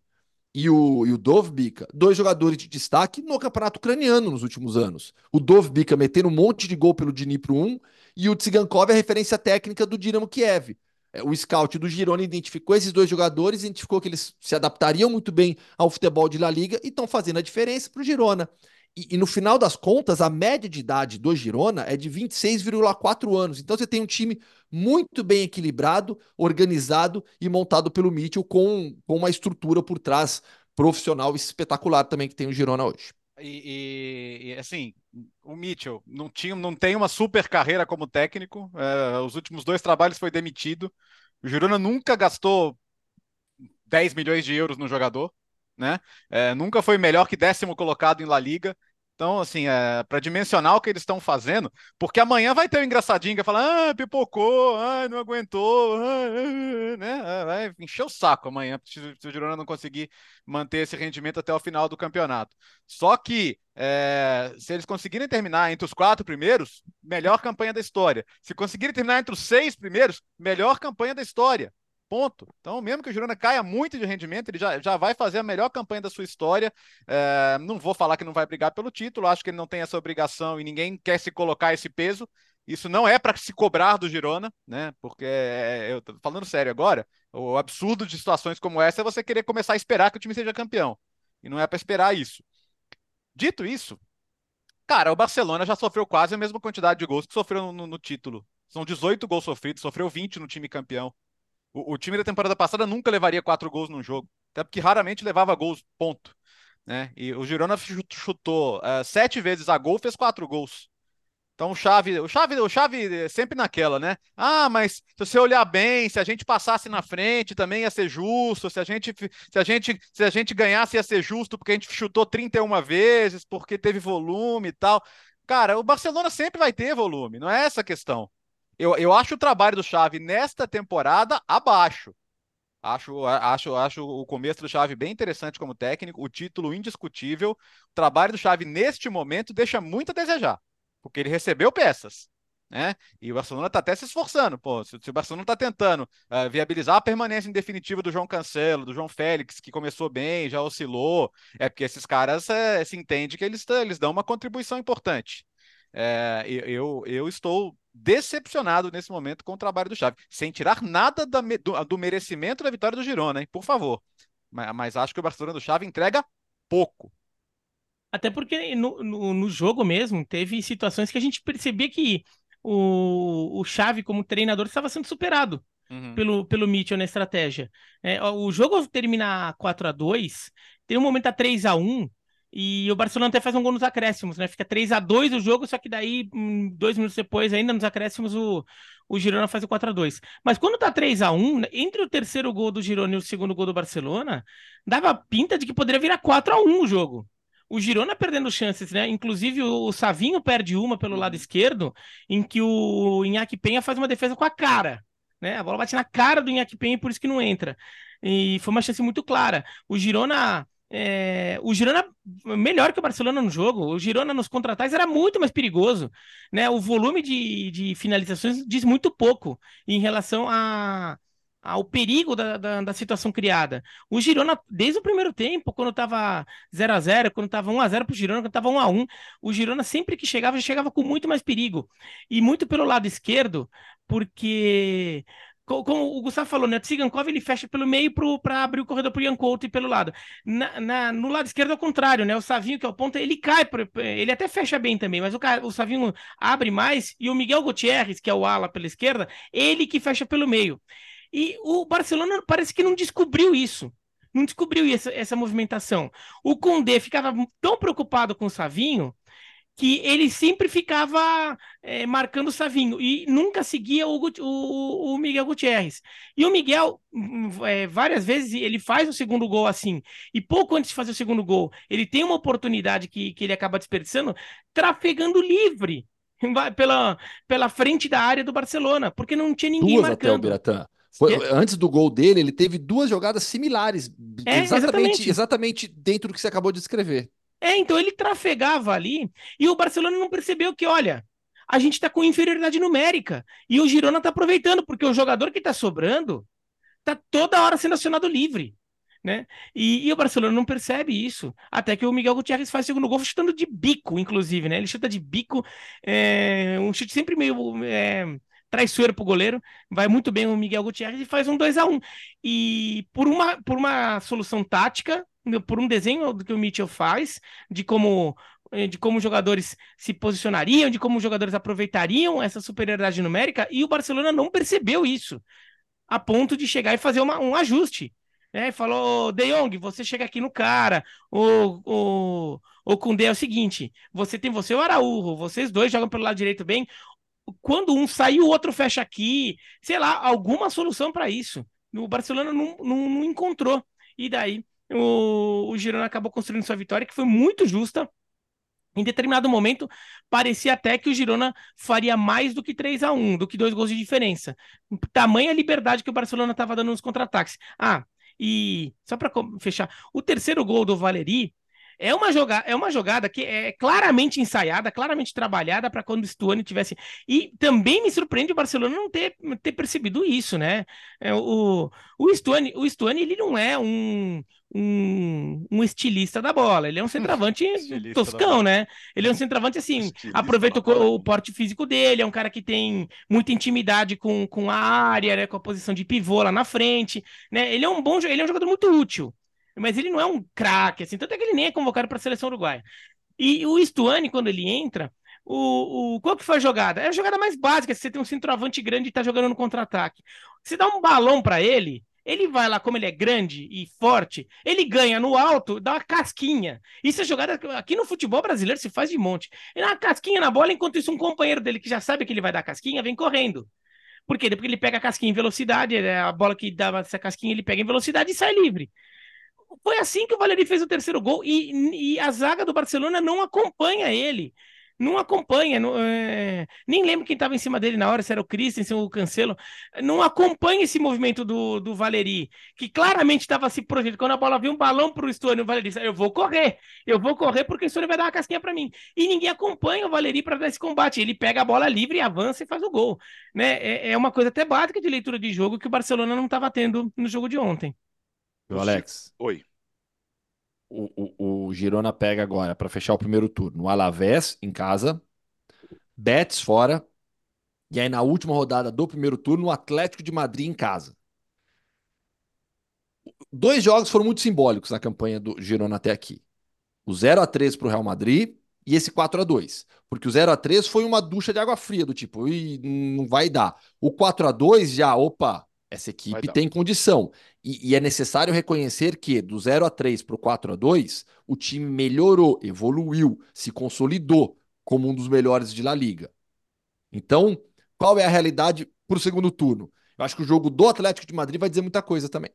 e o, e o Dovbika, dois jogadores de destaque no campeonato ucraniano nos últimos anos. O Dovbika metendo um monte de gol pelo Dnipro 1 e o Tsigankov é a referência técnica do Dinamo Kiev. É, o scout do Girona identificou esses dois jogadores, identificou que eles se adaptariam muito bem ao futebol de La Liga e estão fazendo a diferença para o Girona. E, e, no final das contas, a média de idade do Girona é de 26,4 anos. Então você tem um time muito bem equilibrado, organizado e montado pelo Mitchell com, com uma estrutura por trás profissional espetacular também que tem o Girona hoje. E, e, e, assim, o Mitchell não, tinha, não tem uma super carreira como técnico. É, os últimos dois trabalhos foi demitido. O Girona nunca gastou 10 milhões de euros no jogador né? É, nunca foi melhor que décimo colocado em La Liga. Então, assim, é, para dimensionar o que eles estão fazendo, porque amanhã vai ter um engraçadinho que vai falar, ah, pipocou, ah, não aguentou, ah, né? É, vai encher o saco amanhã se, o Girona não conseguir manter esse rendimento até o final do campeonato. Só que é, se eles conseguirem terminar entre os quatro primeiros, melhor campanha da história. Se conseguirem terminar entre os seis primeiros, melhor campanha da história. Ponto. Então, mesmo que o Girona caia muito de rendimento, ele já, já vai fazer a melhor campanha da sua história. É, não vou falar que não vai brigar pelo título, acho que ele não tem essa obrigação e ninguém quer se colocar esse peso. Isso não é para se cobrar do Girona, né? Porque é, eu tô falando sério agora, o absurdo de situações como essa é você querer começar a esperar que o time seja campeão. E não é para esperar isso. Dito isso, cara, o Barcelona já sofreu quase a mesma quantidade de gols que sofreu no, no título. São 18 gols sofridos, sofreu 20 no time campeão. O, o, time da temporada passada nunca levaria quatro gols num jogo, até porque raramente levava gols, ponto. Né? E o Girona chutou uh, sete vezes a gol, fez quatro gols. Então o Chave, o Chave, o Chave é sempre naquela, né? Ah, mas se você olhar bem, se a gente passasse na frente também ia ser justo, se a gente se a gente se a gente ganhasse ia ser justo porque a gente chutou 31 vezes, porque teve volume e tal. Cara, o Barcelona sempre vai ter volume, não é essa a questão. Eu, eu acho o trabalho do Xavi nesta temporada abaixo. Acho, acho, acho o começo do Xavi bem interessante como técnico, o título indiscutível. O trabalho do Xavi neste momento deixa muito a desejar, porque ele recebeu peças. Né? E o Barcelona está até se esforçando. Pô, se, se o Barcelona está tentando uh, viabilizar a permanência em definitiva do João Cancelo, do João Félix, que começou bem, já oscilou, é porque esses caras é, se entende que eles, eles dão uma contribuição importante. É, eu, eu estou decepcionado nesse momento com o trabalho do Xavi, sem tirar nada da, do, do, merecimento da vitória do Girona, hein? Por favor. Mas, mas, acho que o Barcelona do Xavi entrega pouco. Até porque no, no, no, jogo mesmo teve situações que a gente percebia que o, o Xavi, como treinador, estava sendo superado. Uhum. Pelo, pelo Mitchell na estratégia. É, o jogo termina 4 a 2 tem um momento a 3 a 1 e o Barcelona até faz um gol nos acréscimos, né? Fica 3 a 2 o jogo, só que daí, hum, dois minutos depois, ainda nos acréscimos, o, o Girona faz o 4 a 2 Mas quando tá 3 a 1 entre o terceiro gol do Girona e o segundo gol do Barcelona, dava pinta de que poderia virar 4 a 1 o jogo. o Girona perdendo chances, né? Inclusive o Savinho perde uma pelo lado esquerdo, em que o Inhaque Penha faz uma defesa com a cara, né? A bola bate na cara do Inhaque Penha e por isso que não entra. E foi uma chance muito clara. O Girona é, o Girona melhor que o Barcelona no jogo. O Girona nos contra-ataques era muito mais perigoso, né? O volume de, de finalizações diz muito pouco em relação a ao perigo da, da, da, situação criada. O Girona, desde o primeiro tempo, quando estava 0 a 0 quando estava 1 a 0 para o Girona, quando estava 1 a 1 o Girona sempre que chegava, já chegava com muito mais perigo. E muito pelo lado esquerdo, porque como o Gustavo falou, né? O Tsigankov ele fecha pelo meio para abrir o corredor para o Couto e pelo lado. Na, na, no lado esquerdo, ao contrário, né? O Savinho, que é o ponta, ele cai, ele até fecha bem também, mas o, o Savinho abre mais e o Miguel Gutierrez, que é o ala pela esquerda, ele que fecha pelo meio. E o Barcelona parece que não descobriu isso. Não descobriu essa, essa movimentação. O Condé ficava tão preocupado com o Savinho que ele sempre ficava é, marcando o Savinho e nunca seguia o, o, o Miguel Gutierrez. E o Miguel, é, várias vezes, ele faz o segundo gol assim, e pouco antes de fazer o segundo gol, ele tem uma oportunidade que, que ele acaba desperdiçando, trafegando livre pela, pela frente da área do Barcelona, porque não tinha ninguém Duas marcando. Até o foi, é. Antes do gol dele, ele teve duas jogadas similares, é, exatamente, exatamente, exatamente dentro do que você acabou de descrever. É, então ele trafegava ali e o Barcelona não percebeu que, olha, a gente está com inferioridade numérica e o Girona está aproveitando, porque o jogador que está sobrando está toda hora sendo acionado livre. Né? E, e, o Barcelona não percebe isso. Até que o Miguel Gutierrez faz o segundo gol chutando de bico, inclusive, né? Ele chuta de bico, é, um chute sempre meio é, traiçoeiro pro goleiro, vai muito bem o Miguel Gutierrez e faz um 2 a 1 E por uma, por uma solução tática, por um desenho do que o Mitchell faz, de como eh, de como os jogadores se posicionariam, de como os jogadores aproveitariam essa superioridade numérica, e o Barcelona não percebeu isso, a ponto de chegar e fazer uma, um ajuste. Né? Falou, De Jong, você chega aqui no cara, o, o, o Koundé é o seguinte, você tem você o Araújo, vocês dois jogam pelo lado direito bem, quando um sai, o outro fecha aqui. Sei lá, alguma solução para isso. O Barcelona não, não, não, encontrou. E daí o, o Girona acabou construindo sua vitória, que foi muito justa. Em determinado momento, parecia até que o Girona faria mais do que 3 a 1 do que dois gols de diferença. Tamanha liberdade que o Barcelona estava dando nos contra-ataques. Ah, e só para fechar, o terceiro gol do Valeri é uma, jogada, é uma jogada que é claramente ensaiada, claramente trabalhada para quando o Stuani tivesse. E também me surpreende o Barcelona não ter, ter percebido isso, né? É, o, o, Stuani, o Stuani, ele não é um, um, um estilista da bola, ele é um centroavante toscão, né? Ele é um centroavante assim, estilista aproveita o, o, porte físico dele, é um cara que tem muita intimidade com, com a área, né? Com a posição de pivô lá na frente, né? Ele é um bom ele é um jogador muito útil mas ele não é um craque, assim, tanto é que ele nem é convocado para a seleção uruguaia. E o Stuani, quando ele entra, o, o, qual que foi a jogada? É a jogada mais básica, você tem um centroavante grande e está jogando no contra-ataque. Você dá um balão para ele, ele vai lá, como ele é grande e forte, ele ganha no alto, dá uma casquinha. Isso é jogada aqui no futebol brasileiro se faz de monte. Ele dá uma casquinha na bola, enquanto isso um companheiro dele que já sabe que ele vai dar casquinha, vem correndo. Por quê? Porque ele pega a casquinha em velocidade, é a bola que dá essa casquinha ele pega em velocidade e sai livre. Foi assim que o Valeri fez o terceiro gol e, e a zaga do Barcelona não acompanha ele. Não acompanha, não, é... nem lembro quem estava em cima dele na hora, se era o Christensen ou o Cancelo. Não acompanha esse movimento do, do Valeri, que claramente estava se projetando. Quando a bola viu um balão para o Stone, o Valeri disse: Eu vou correr, eu vou correr porque o Stone vai dar uma casquinha para mim. E ninguém acompanha o Valeri para dar esse combate. Ele pega a bola livre, avança e faz o gol. Né? É, é uma coisa até básica de leitura de jogo que o Barcelona não estava tendo no jogo de ontem. Meu Alex. Oi. O, o, o Girona pega agora para fechar o primeiro turno. O Alavés em casa, Betis fora, e aí na última rodada do primeiro turno, o Atlético de Madrid em casa. Dois jogos foram muito simbólicos na campanha do Girona até aqui. O 0 a 3 para o Real Madrid e esse 4 a 2 Porque o 0 a 3 foi uma ducha de água fria, do tipo, não vai dar. O 4 a 2 já, opa, essa equipe tem condição. E, e, é necessário reconhecer que do 0 a 3 para o 4 a 2 o time melhorou, evoluiu, se consolidou como um dos melhores de La Liga. Então, qual é a realidade para o segundo turno? Eu acho que o jogo do Atlético de Madrid vai dizer muita coisa também.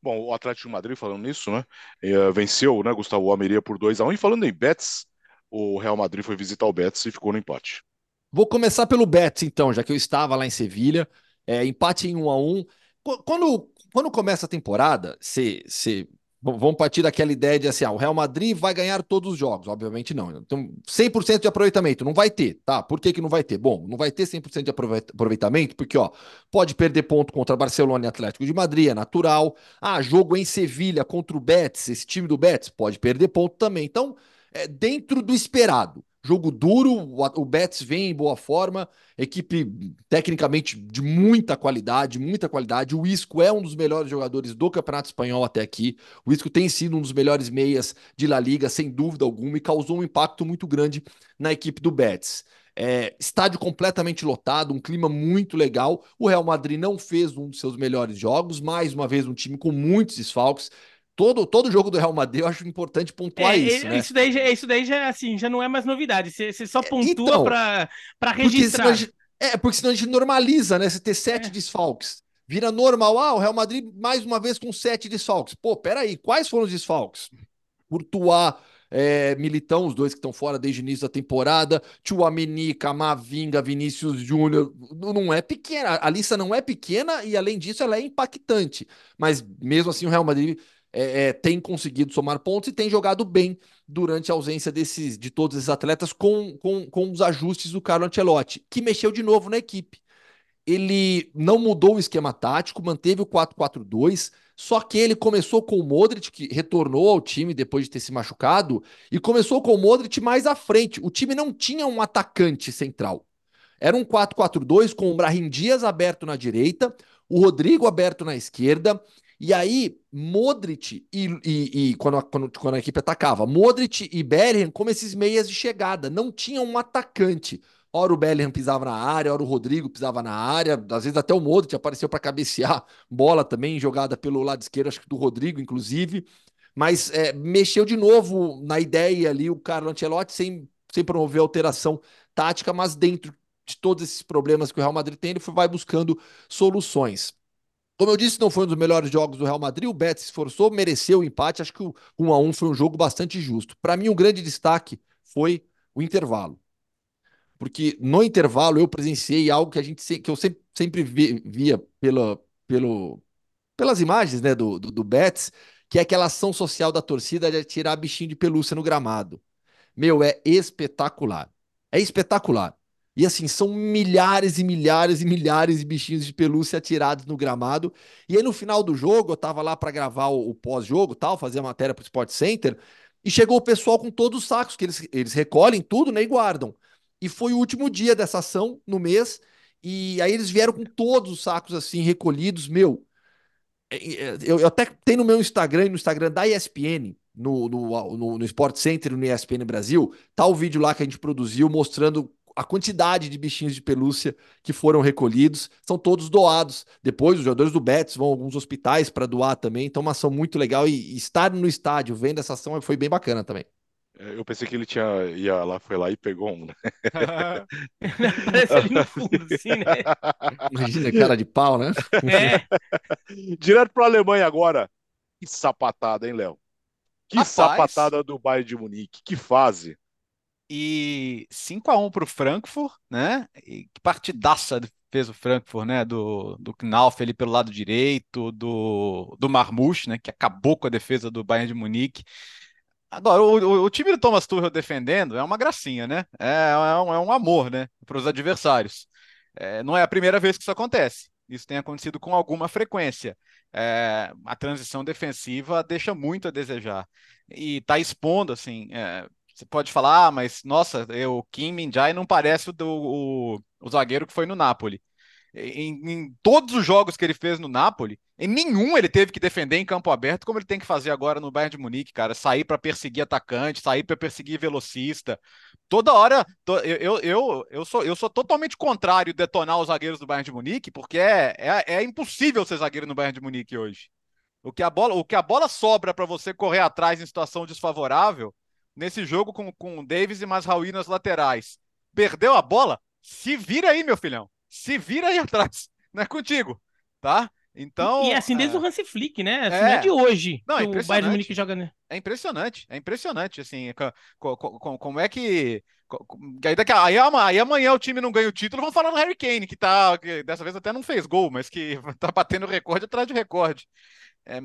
Bom, o Atlético de Madrid, falando nisso, né? eh, venceu, né, Gustavo Almeria por 2 a 1 E falando em Betis, o Real Madrid foi visitar o Betis e ficou no empate. Vou começar pelo Betis, então, já que eu estava lá em Sevilha. É, empate em 1 a 1 Quando, quando começa a temporada, você, você Vamos partir daquela ideia de assim, ah, o Real Madrid vai ganhar todos os jogos. Obviamente não. Então, 100% de aproveitamento, não vai ter, tá? Por que, que não vai ter? Bom, não vai ter 100% de aproveitamento, porque, ó, pode perder ponto contra Barcelona e Atlético de Madrid, é natural. Ah, jogo em Sevilha contra o Betis, esse time do Betis, pode perder ponto também. Então, é dentro do esperado. Jogo duro, o Betis vem em boa forma, equipe tecnicamente de muita qualidade, muita qualidade. O Isco é um dos melhores jogadores do Campeonato Espanhol até aqui. O Isco tem sido um dos melhores meias de La Liga, sem dúvida alguma, e causou um impacto muito grande na equipe do Betis. É, estádio completamente lotado, um clima muito legal. O Real Madrid não fez um dos seus melhores jogos, mais uma vez um time com muitos desfalques todo, todo jogo do Real Madrid, eu acho importante pontuar é, isso, né? Isso daí, já, isso daí já, assim, já não é mais novidade. Você, você só é, pontua então, para registrar. Porque gente, é, porque senão a gente normaliza, né? Você ter sete é. desfalques. Vira normal. Ah, o Real Madrid mais uma vez com sete desfalques. Pô, peraí, quais foram os desfalques? Courtois, é, Militão, os dois que estão fora desde o início da temporada, Tchouameni, Camavinga, Vinícius Júnior, não é pequena, a lista não é pequena e além disso ela é impactante, mas mesmo assim o Real Madrid é, é, tem conseguido somar pontos e tem jogado bem durante a ausência desses, de todos esses atletas com, com, com os ajustes do Carlo Ancelotti, que mexeu de novo na equipe. Ele não mudou o esquema tático, manteve o 4-4-2, só que ele começou com o Modric, que retornou ao time depois de ter se machucado, e começou com o Modric mais à frente. O time não tinha um atacante central. Era um 4-4-2 com o Brahim Dias aberto na direita, o Rodrigo aberto na esquerda, e aí, Modric e, e, e quando, a, quando, quando, a equipe atacava, Modric e Bellingham como esses meias de chegada, não tinham um atacante. Ora o Bellingham pisava na área, ora o Rodrigo pisava na área, às vezes até o Modric apareceu para cabecear bola também, jogada pelo lado esquerdo, acho que do Rodrigo, inclusive. Mas é, mexeu de novo na ideia ali o Carlo Ancelotti, sem, sem promover alteração tática, mas dentro de todos esses problemas que o Real Madrid tem, ele vai buscando soluções. Como eu disse, não foi um dos melhores jogos do Real Madrid. O Betis se esforçou, mereceu o empate. Acho que o 1 a 1 foi um jogo bastante justo. Para mim, o grande destaque foi o intervalo. Porque no intervalo eu presenciei algo que a gente que eu sempre, sempre via pela, pelo, pelas imagens né, do, do, do Betis, que é aquela ação social da torcida de tirar bichinho de pelúcia no gramado. Meu, é espetacular. É espetacular. E assim, são milhares e milhares e milhares de bichinhos de pelúcia atirados no gramado. E aí no final do jogo, eu tava lá para gravar o, o pós-jogo, tal, fazer a matéria pro Sport Center, e chegou o pessoal com todos os sacos, que eles, eles recolhem tudo, né, e guardam. E foi o último dia dessa ação no mês, e aí eles vieram com todos os sacos assim recolhidos, meu. É, é, eu, eu até tenho no meu Instagram, no Instagram da ESPN, no, no, no, no Sport Center, no ESPN Brasil, tá o vídeo lá que a gente produziu mostrando a quantidade de bichinhos de pelúcia que foram recolhidos são todos doados. Depois, os jogadores do Betis vão a alguns hospitais para doar também. Então, uma ação muito legal. E, e, estar no estádio vendo essa ação foi bem bacana também. É, eu pensei que ele tinha ia lá, foi lá e pegou um, né? Parece ali no fundo, assim, né? Imagina, cara de pau, né? É. Direto para a Alemanha agora. Que sapatada, hein, Léo? Que Rapaz. sapatada do Bayern de Munique. Que fase. E 5 a 1 para o Frankfurt, né? E que partidaça fez o Frankfurt, né? Do, do Knauf ali pelo lado direito, do, do Marmouche, né? Que acabou com a defesa do Bayern de Munique. Agora, o, o, o time do Thomas Tuchel defendendo é uma gracinha, né? É, é, um, é um amor, né? Para os adversários. É, não é a primeira vez que isso acontece. Isso tem acontecido com alguma frequência. É, a transição defensiva deixa muito a desejar. E está expondo, assim, é, você pode falar, ah, mas nossa, o Kim Min-jae não parece o, do, o, o zagueiro que foi no Napoli. Em, em, todos os jogos que ele fez no Napoli, em nenhum ele teve que defender em campo aberto, como ele tem que fazer agora no Bayern de Munique, cara. Sair para perseguir atacante, sair para perseguir velocista. Toda hora, to, eu, eu, eu, sou, eu sou totalmente contrário detonar os zagueiros do Bayern de Munique, porque é, é, é impossível ser zagueiro no Bayern de Munique hoje. O que a bola, o que a bola sobra para você correr atrás em situação desfavorável nesse jogo com, com o Davis e Masraoui nas laterais. Perdeu a bola? Se vira aí, meu filhão. Se vira aí atrás. Não é contigo, tá? Então, e é assim desde é... o Hansi Flick, né? Assim, é. não é de hoje não, é o Bayern Munique joga, né? É impressionante, é impressionante, assim, como é que... Aí, daqui, aí, aí amanhã o time não ganha o título, vão falar no Harry Kane, que tá, que dessa vez até não fez gol, mas que tá batendo recorde atrás de recorde. É,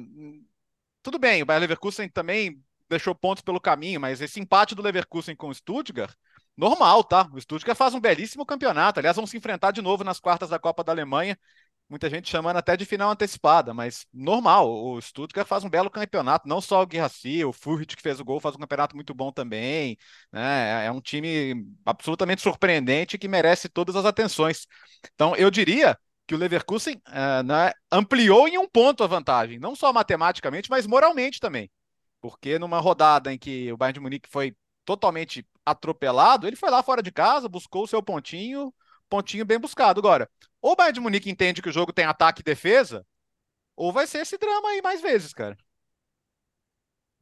tudo bem, o Bayern Leverkusen também deixou pontos pelo caminho, mas esse empate do Leverkusen com o Stuttgart, normal, tá? O Stuttgart faz um belíssimo campeonato. Aliás, vão se enfrentar de novo nas quartas da Copa da Alemanha. Muita gente chamando até de final antecipada, mas normal. O Stuttgart faz um belo campeonato. Não só o Guirassi, o Furrit, que fez o gol, faz um campeonato muito bom também. Né? É um time absolutamente surpreendente que merece todas as atenções. Então, eu diria que o Leverkusen uh, né, ampliou em um ponto a vantagem, não só matematicamente, mas moralmente também. Porque numa rodada em que o Bayern de Munique foi totalmente atropelado, ele foi lá fora de casa, buscou o seu pontinho, pontinho bem buscado. Agora, ou o Bayern de Munique entende que o jogo tem ataque e defesa, ou vai ser esse drama aí mais vezes, cara.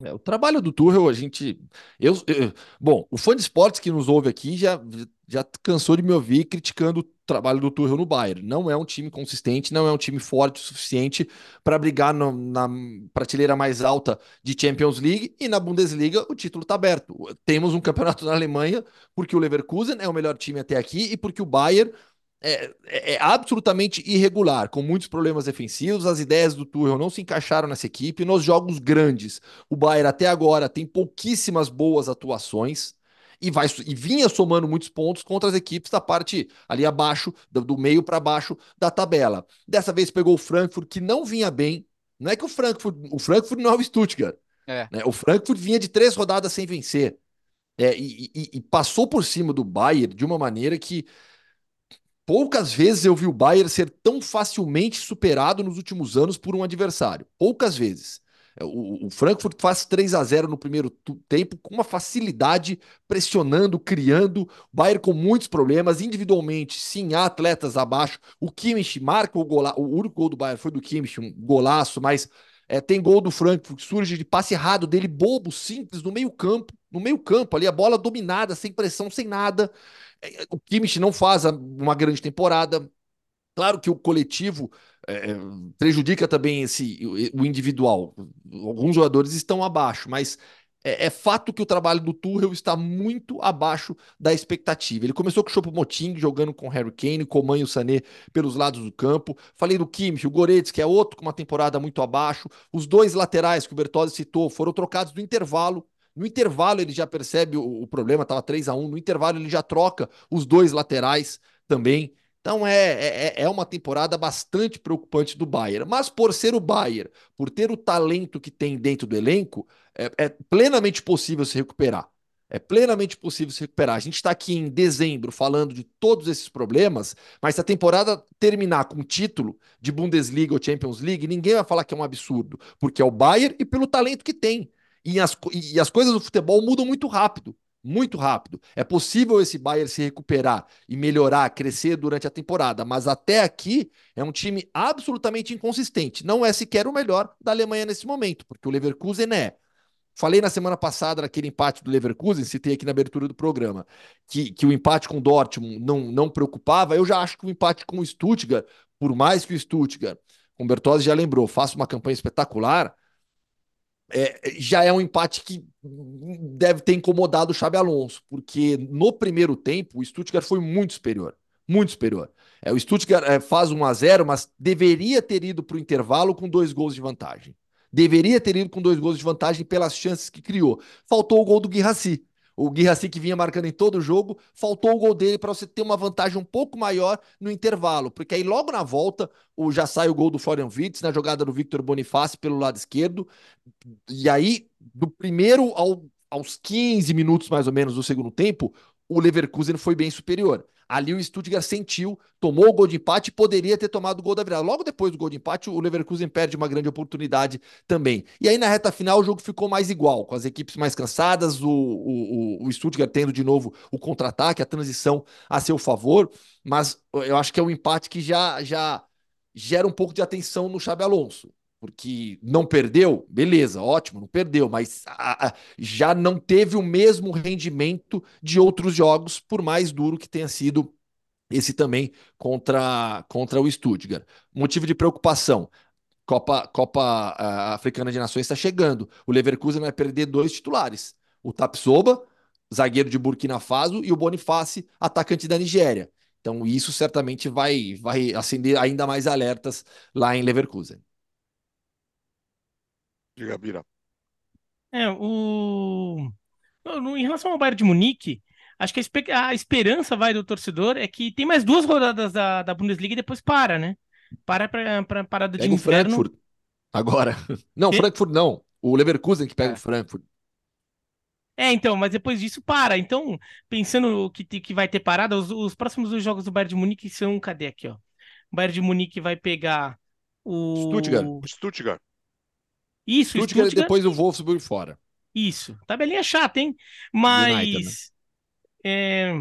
É, o trabalho do Tuchel, a gente. Eu, eu, bom, o fã de esportes que nos ouve aqui já, já cansou de me ouvir criticando trabalho do Tuchel no Bayern. Não é um time consistente, não é um time forte o suficiente para brigar no, na prateleira mais alta de Champions League e na Bundesliga o título está aberto. Temos um campeonato na Alemanha porque o Leverkusen é o melhor time até aqui e porque o Bayern é, é, é, absolutamente irregular, com muitos problemas defensivos. As ideias do Tuchel não se encaixaram nessa equipe. Nos jogos grandes, o Bayern até agora tem pouquíssimas boas atuações e, vai, e vinha somando muitos pontos contra as equipes da parte ali abaixo, do, do meio para baixo da tabela. Dessa vez pegou o Frankfurt, que não vinha bem. Não é que o Frankfurt, o Frankfurt não é o Stuttgart. É. Né? O Frankfurt vinha de três rodadas sem vencer. É, e, e, e passou por cima do Bayern de uma maneira que Poucas vezes eu vi o Bayern ser tão facilmente superado nos últimos anos por um adversário. Poucas vezes. É, o, o Frankfurt faz 3 a 0 no primeiro tempo com uma facilidade, pressionando, criando. O Bayern com muitos problemas individualmente. Sim, há atletas abaixo. O Kimmich marca o gol. O único gol do Bayern foi do Kimmich, um golaço, mas é, tem gol do Frankfurt surge de passe errado dele, bobo, simples, no meio-campo. No meio-campo ali, a bola dominada, sem pressão, sem nada. É, o Kimmich não faz uma grande temporada. Claro que o coletivo é, é, prejudica também esse, o individual. Alguns jogadores estão abaixo, mas é, é, fato que o trabalho do Tuchel está muito abaixo da expectativa. Ele começou com o Choupo-Moting jogando com Harry Kane, Coman e o Sané pelos lados do campo. Falei do Kimmich, o Goretzka, que é outro com uma temporada muito abaixo. Os dois laterais que o Bertozzi citou foram trocados no intervalo no intervalo ele já percebe o, o problema, estava 3 a 1 No intervalo ele já troca os dois laterais também. Então é, é, é, é uma temporada bastante preocupante do Bayern. Mas por ser o Bayern, por ter o talento que tem dentro do elenco, é, é plenamente possível se recuperar. É plenamente possível se recuperar. A gente está aqui em dezembro falando de todos esses problemas, mas se a temporada terminar com título de Bundesliga ou Champions League, ninguém vai falar que é um absurdo, porque é o Bayern e pelo talento que tem. E as, e as coisas do futebol mudam muito rápido. Muito rápido. É possível esse Bayern se recuperar e melhorar, crescer durante a temporada, mas até aqui é um time absolutamente inconsistente. Não é sequer o melhor da Alemanha nesse momento, porque o Leverkusen é. Falei na semana passada, naquele empate do Leverkusen, citei aqui na abertura do programa, que, que o empate com o Dortmund não, não preocupava. Eu já acho que o empate com o Stuttgart, por mais que o Stuttgart, como Bertozzi já lembrou, faça uma campanha espetacular, é, já é um empate que deve ter incomodado o Xabi Alonso, porque no primeiro tempo o Stuttgart foi muito superior, muito superior. É, o Stuttgart é, faz 1 a 0 mas deveria ter ido para o intervalo com dois gols de vantagem. Deveria ter ido com dois gols de vantagem pelas chances que criou. Faltou o gol do Guirassi. O Guirassi que vinha marcando em todo o jogo, faltou o gol dele para você ter uma vantagem um pouco maior no intervalo, porque aí logo na volta o, já sai o gol do Florian Wirtz na jogada do Victor Bonifácio pelo lado esquerdo, e aí do primeiro ao, aos 15 minutos mais ou menos do segundo tempo, o Leverkusen foi bem superior. Ali o Stuttgart sentiu, tomou o gol de empate e poderia ter tomado o gol da virada. Logo depois do gol de empate, o Leverkusen perde uma grande oportunidade também. E aí na reta final o jogo ficou mais igual, com as equipes mais cansadas, o, o, o Stuttgart tendo de novo o contra-ataque, a transição a seu favor. Mas eu acho que é um empate que já, já gera um pouco de atenção no Xabi Alonso porque não perdeu, beleza, ótimo, não perdeu, mas a, a, já não teve o mesmo rendimento de outros jogos, por mais duro que tenha sido esse também contra, contra o Stuttgart. Motivo de preocupação. Copa, Copa uh, Africana de Nações está chegando. O Leverkusen vai perder dois titulares: o Tapsoba, zagueiro de Burkina Faso, e o Boniface, atacante da Nigéria. Então, isso certamente vai, vai acender ainda mais alertas lá em Leverkusen. Diga, Bira. É, o... Em relação ao Bayern de Munique, acho que a, esper a, esperança vai do torcedor é que tem mais duas rodadas da, da Bundesliga e depois para, né? Para para parada de pega inverno. o Frankfurt agora. Não, Que? Frankfurt não. O Leverkusen que pega É. o Frankfurt. É, então, mas depois disso para. Então, pensando que, que vai ter parada, os, os próximos dois jogos do Bayern de Munique são, cadê aqui, ó? O Bayern de Munique vai pegar o Stuttgart. Stuttgart. Isso, Stuttgart Stuttgart. depois o Wolfsburg fora. Isso. Tabelinha chata, hein? United, né? Mas é,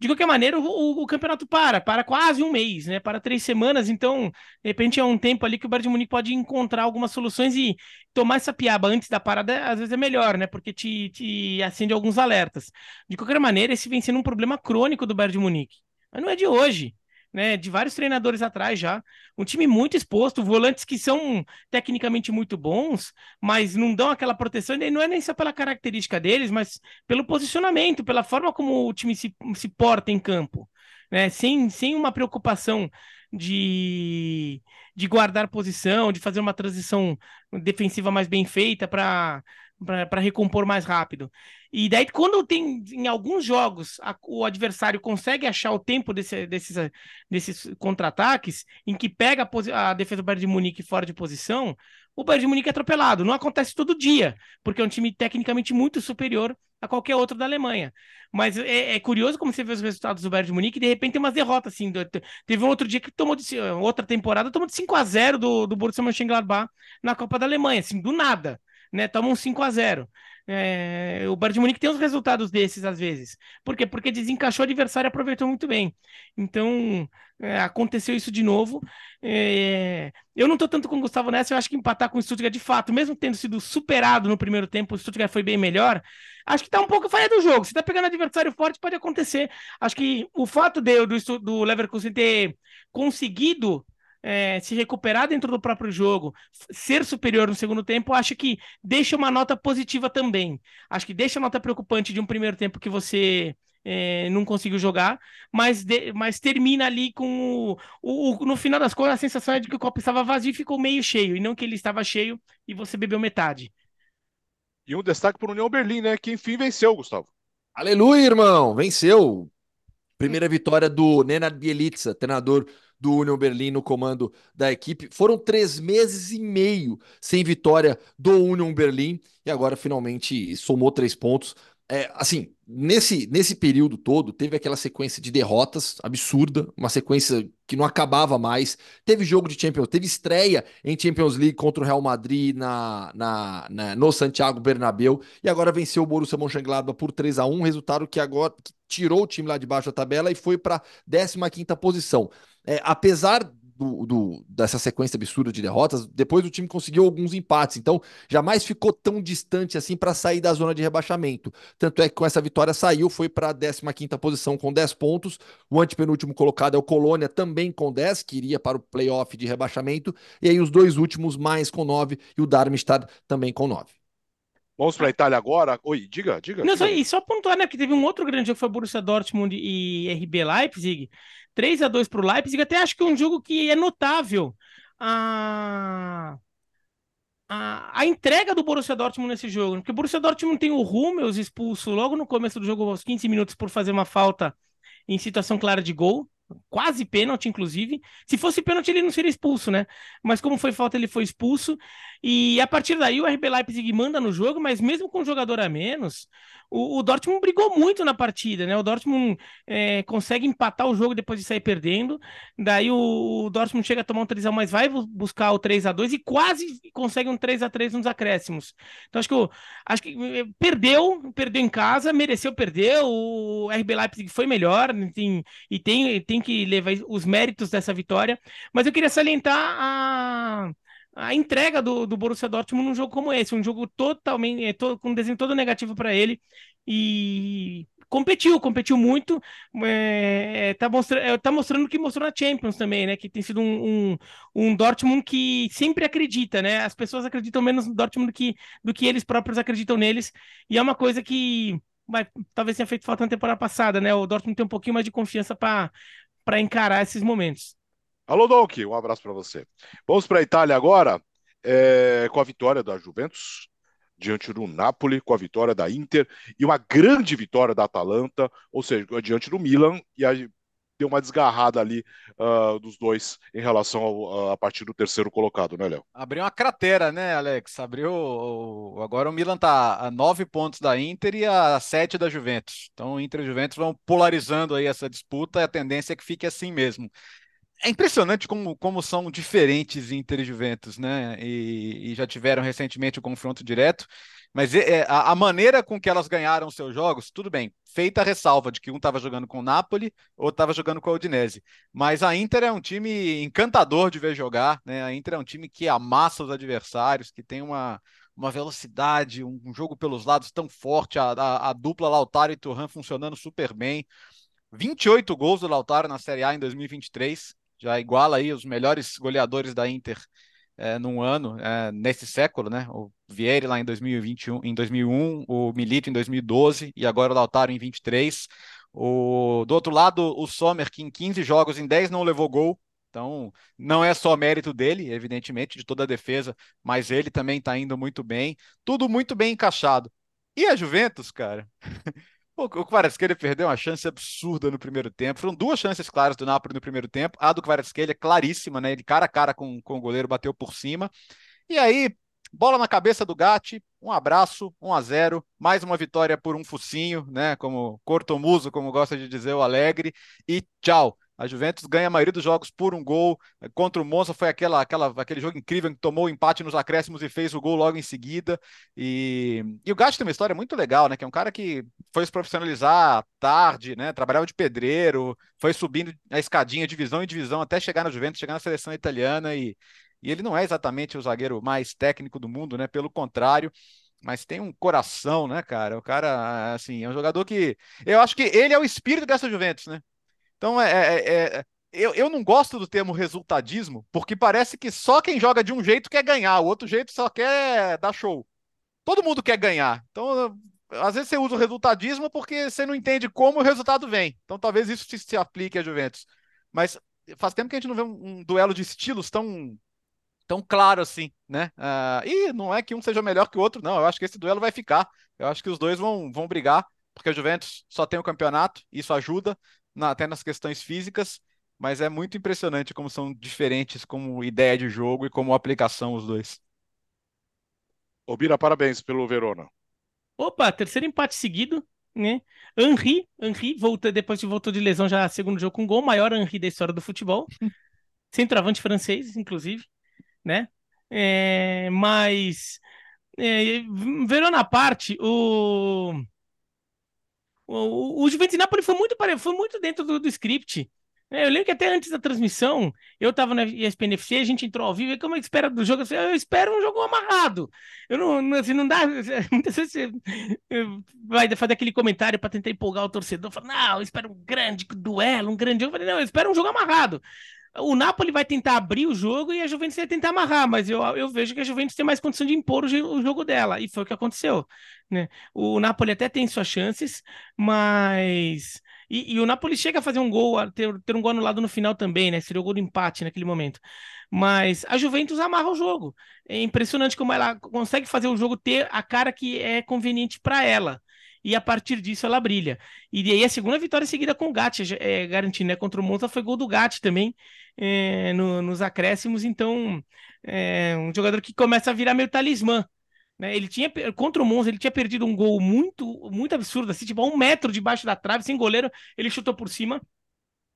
de qualquer maneira, o, o- o campeonato para, para quase um mês, né? Para três semanas, então, de repente é um tempo ali que o Bayern de Munique pode encontrar algumas soluções e tomar essa piaba antes da parada, às vezes é melhor, né? Porque te, te acende alguns alertas. De qualquer maneira, esse vem sendo um problema crônico do Bayern de Munique. Mas não é de hoje. Né, de vários treinadores atrás já, um time muito exposto, volantes que são tecnicamente muito bons, mas não dão aquela proteção, e não é nem só pela característica deles, mas pelo posicionamento, pela forma como o time se, se porta em campo, né? Sem, sem uma preocupação de, de guardar posição, de fazer uma transição defensiva mais bem feita para para recompor mais rápido. E daí, quando tem em alguns jogos a- o adversário consegue achar o tempo desse- desses, desses contra-ataques, em que pega a, a defesa do Bayern de Munique fora de posição, o Bayern de Munique é atropelado. Não acontece todo dia, porque é um time tecnicamente muito superior a qualquer outro da Alemanha. Mas é, é curioso como você vê os resultados do Bayern de Munique e de repente tem umas derrotas, assim. do- te- Teve um outro dia que tomou de, outra temporada, tomou de 5 a 0 do, do Borussia Mönchengladbach na Copa da Alemanha, assim, do nada, né? Toma um 5 a 0 É, o Bayern de Munique tem uns resultados desses às vezes. Por quê? Porque desencaixou o adversário e aproveitou muito bem. Então, é, aconteceu isso de novo. É, eu não tô tanto com o Gustavo nessa, eu acho que empatar com o Stuttgart de fato, mesmo tendo sido superado no primeiro tempo, o Stuttgart foi bem melhor. Acho que tá um pouco falha do jogo. Se tá pegando adversário forte, pode acontecer. Acho que o fato de, do, do Leverkusen ter conseguido é, se recuperar dentro do próprio jogo, ser superior no segundo tempo, acho que deixa uma nota positiva também. Acho que deixa a nota preocupante de um primeiro tempo que você é, não conseguiu jogar, mas, de- mas termina ali com o, o- No final das contas, a sensação é de que o copo estava vazio e ficou meio cheio, e não que ele estava cheio e você bebeu metade. E um destaque para o União Berlim, né? Que enfim venceu, Gustavo. Aleluia, irmão! Venceu! Primeira vitória do Nenad Bielitsa, treinador do Union Berlim no comando da equipe. Foram três meses e meio sem vitória do Union Berlim e agora finalmente somou três pontos. É, assim, nesse, nesse período todo, teve aquela sequência de derrotas absurda, uma sequência que não acabava mais. Teve jogo de Champions, teve estreia em Champions League contra o Real Madrid na, na, na- no Santiago Bernabéu e agora venceu o Borussia Mönchengladbach por 3 a 1 resultado que agora que tirou o time lá de baixo da tabela e foi para 15ª posição. É, apesar do, do- dessa sequência absurda de derrotas, depois o time conseguiu alguns empates, então jamais ficou tão distante assim para sair da zona de rebaixamento. Tanto é que com essa vitória saiu, foi para a 15ª posição com 10 pontos. O antepenúltimo colocado é o Colônia, também com 10, que iria para o playoff de rebaixamento. E aí os dois últimos mais com 9 e o Darmstadt também com 9. Vamos para a Itália agora. Oi, diga, diga. Não, diga. só, e só pontuar, né? Porque teve um outro grande jogo que foi Borussia Dortmund e RB Leipzig. 3 a 2 para o Leipzig. Até acho que é um jogo que é notável. A, a, a entrega do Borussia Dortmund nesse jogo. Porque o Borussia Dortmund tem o Hummels expulso logo no começo do jogo, aos 15 minutos, por fazer uma falta em situação clara de gol. Quase pênalti, inclusive. Se fosse pênalti, ele não seria expulso, né? Mas como foi falta, ele foi expulso. E a partir daí o RB Leipzig manda no jogo, mas mesmo com um jogador a menos, o, o Dortmund brigou muito na partida, né? O Dortmund é, consegue empatar o jogo depois de sair perdendo. Daí o, o Dortmund chega a tomar um 3x1, mas vai bu- buscar o 3x2 e quase consegue um 3x3 nos acréscimos. Então acho que, acho que eh, perdeu, perdeu em casa, mereceu perder. O RB Leipzig foi melhor e tem, tem que levar os méritos dessa vitória. Mas eu queria salientar a a entrega do, do Borussia Dortmund num jogo como esse, um jogo totalmente é, to- com um desenho todo negativo para ele e competiu, competiu muito, é, tá, mostra, é, tá mostrando o que mostrou na Champions também, né? Que tem sido um, um, um, Dortmund que sempre acredita, né? As pessoas acreditam menos no Dortmund do que, do que eles próprios acreditam neles, e é uma coisa que vai, talvez tenha feito falta na temporada passada, né? O Dortmund tem um pouquinho mais de confiança para encarar esses momentos. Alô, Donk, um abraço para você. Vamos para a Itália agora, é, com a vitória da Juventus diante do Napoli, com a vitória da Inter e uma grande vitória da Atalanta, ou seja, diante do Milan, e aí deu uma desgarrada ali uh, dos dois em relação ao, a partir do terceiro colocado, né, Léo? Abriu uma cratera, né, Alex? Abriu. Agora o Milan tá a nove pontos da Inter e a sete da Juventus. Então, Inter e Juventus vão polarizando aí essa disputa a tendência é que fique assim mesmo é impressionante como, como são diferentes Inter e Juventus, né? E, e já tiveram recentemente o confronto direto. Mas é, a, a, maneira com que elas ganharam seus jogos, tudo bem, feita a ressalva de que um estava jogando com o Napoli, ou estava jogando com a Udinese. Mas a Inter é um time encantador de ver jogar, né? A Inter é um time que amassa os adversários, que tem uma, uma velocidade, um, um jogo pelos lados tão forte, a, a, a dupla Lautaro e Turhan funcionando super bem. 28 gols do Lautaro na Série A em 2023 já iguala aí os melhores goleadores da Inter é, num ano, é, nesse século, né? O Vieri lá em 2021, em 2001, o Milito em 2012 e agora o Lautaro em 23. O, do outro lado, o Sommer, que em 15 jogos, em 10 não levou gol. Então, não é só mérito dele, evidentemente, de toda a defesa, mas ele também está indo muito bem. Tudo muito bem encaixado. E a Juventus, cara? O, o Kvaratskhelia perdeu uma chance absurda no primeiro tempo. Foram duas chances claras do Napoli no primeiro tempo. A do Kvaratskhelia é claríssima, né? Ele cara a cara com, com o goleiro bateu por cima. E aí, bola na cabeça do Gatti. Um abraço, 1 a 0. Mais uma vitória por um focinho, né? Como cortomuso, como gosta de dizer o Alegre. E tchau. A Juventus ganha a maioria dos jogos por um gol. Contra o Monza foi aquela, aquela, aquele jogo incrível que tomou o empate nos acréscimos e fez o gol logo em seguida. E, e o Gatti tem uma história muito legal, né? Que é um cara que foi se profissionalizar tarde, né? Trabalhava de pedreiro, foi subindo a escadinha, divisão em divisão, até chegar na Juventus, chegar na seleção italiana. E, e ele não é exatamente o zagueiro mais técnico do mundo, né? Pelo contrário mas tem um coração, né, cara? O cara, assim, é um jogador que. Eu acho que ele é o espírito dessa Juventus, né? Então, é, é, é, eu, eu não gosto do termo resultadismo, porque parece que só quem joga de um jeito quer ganhar, o outro jeito só quer dar show. Todo mundo quer ganhar. Então, às vezes você usa o resultadismo porque você não entende como o resultado vem. Então, talvez isso se, aplique a Juventus. Mas faz tempo que a gente não vê um, um duelo de estilos tão tão claro assim, né? Uh, e não é que um seja melhor que o outro, não. Eu acho que esse duelo vai ficar. Eu acho que os dois vão, vão brigar, porque a Juventus só tem o campeonato, isso ajuda na, até nas questões físicas, mas é muito impressionante como são diferentes como ideia de jogo e como aplicação os dois. Obira, parabéns pelo Verona. Opa, terceiro empate seguido, né? Henri, Henri volta, depois de voltou de lesão já segundo jogo com gol, maior Henri da história do futebol. Centroavante francês, inclusive, né? É, mas é, Verona à parte, o o, o Juventus Napoli foi muito, foi muito dentro do, do script. É, eu lembro que até antes da transmissão, eu tava na ESPN FC, a gente entrou ao vivo, e como que espera do jogo? Eu, espero um jogo amarrado. Eu não, não, assim, não dá. Muitas vezes você vai fazer aquele comentário para tentar empolgar o torcedor, fala, não, eu espero um grande duelo, um grande jogo. Eu falei, não, eu espero um jogo amarrado. O Napoli vai tentar abrir o jogo e a Juventus vai tentar amarrar, mas eu, eu vejo que a Juventus tem mais condição de impor o, o jogo dela, e foi o que aconteceu. Né? O Napoli até tem suas chances, mas. E, e, o Napoli chega a fazer um gol, ter, ter um gol anulado no final também, né? Seria o gol do empate naquele momento. Mas a Juventus amarra o jogo. É impressionante como ela consegue fazer o jogo ter a cara que é conveniente para ela e a partir disso ela brilha. E aí a segunda vitória seguida com o Gatti, é, garantindo, né? Contra o Monza foi gol do Gatti também é, no, nos acréscimos, então é um jogador que começa a virar meio talismã. Né? Ele tinha contra o Monza, ele tinha perdido um gol muito, muito absurdo, assim, tipo, um metro debaixo da trave, sem goleiro, ele chutou por cima.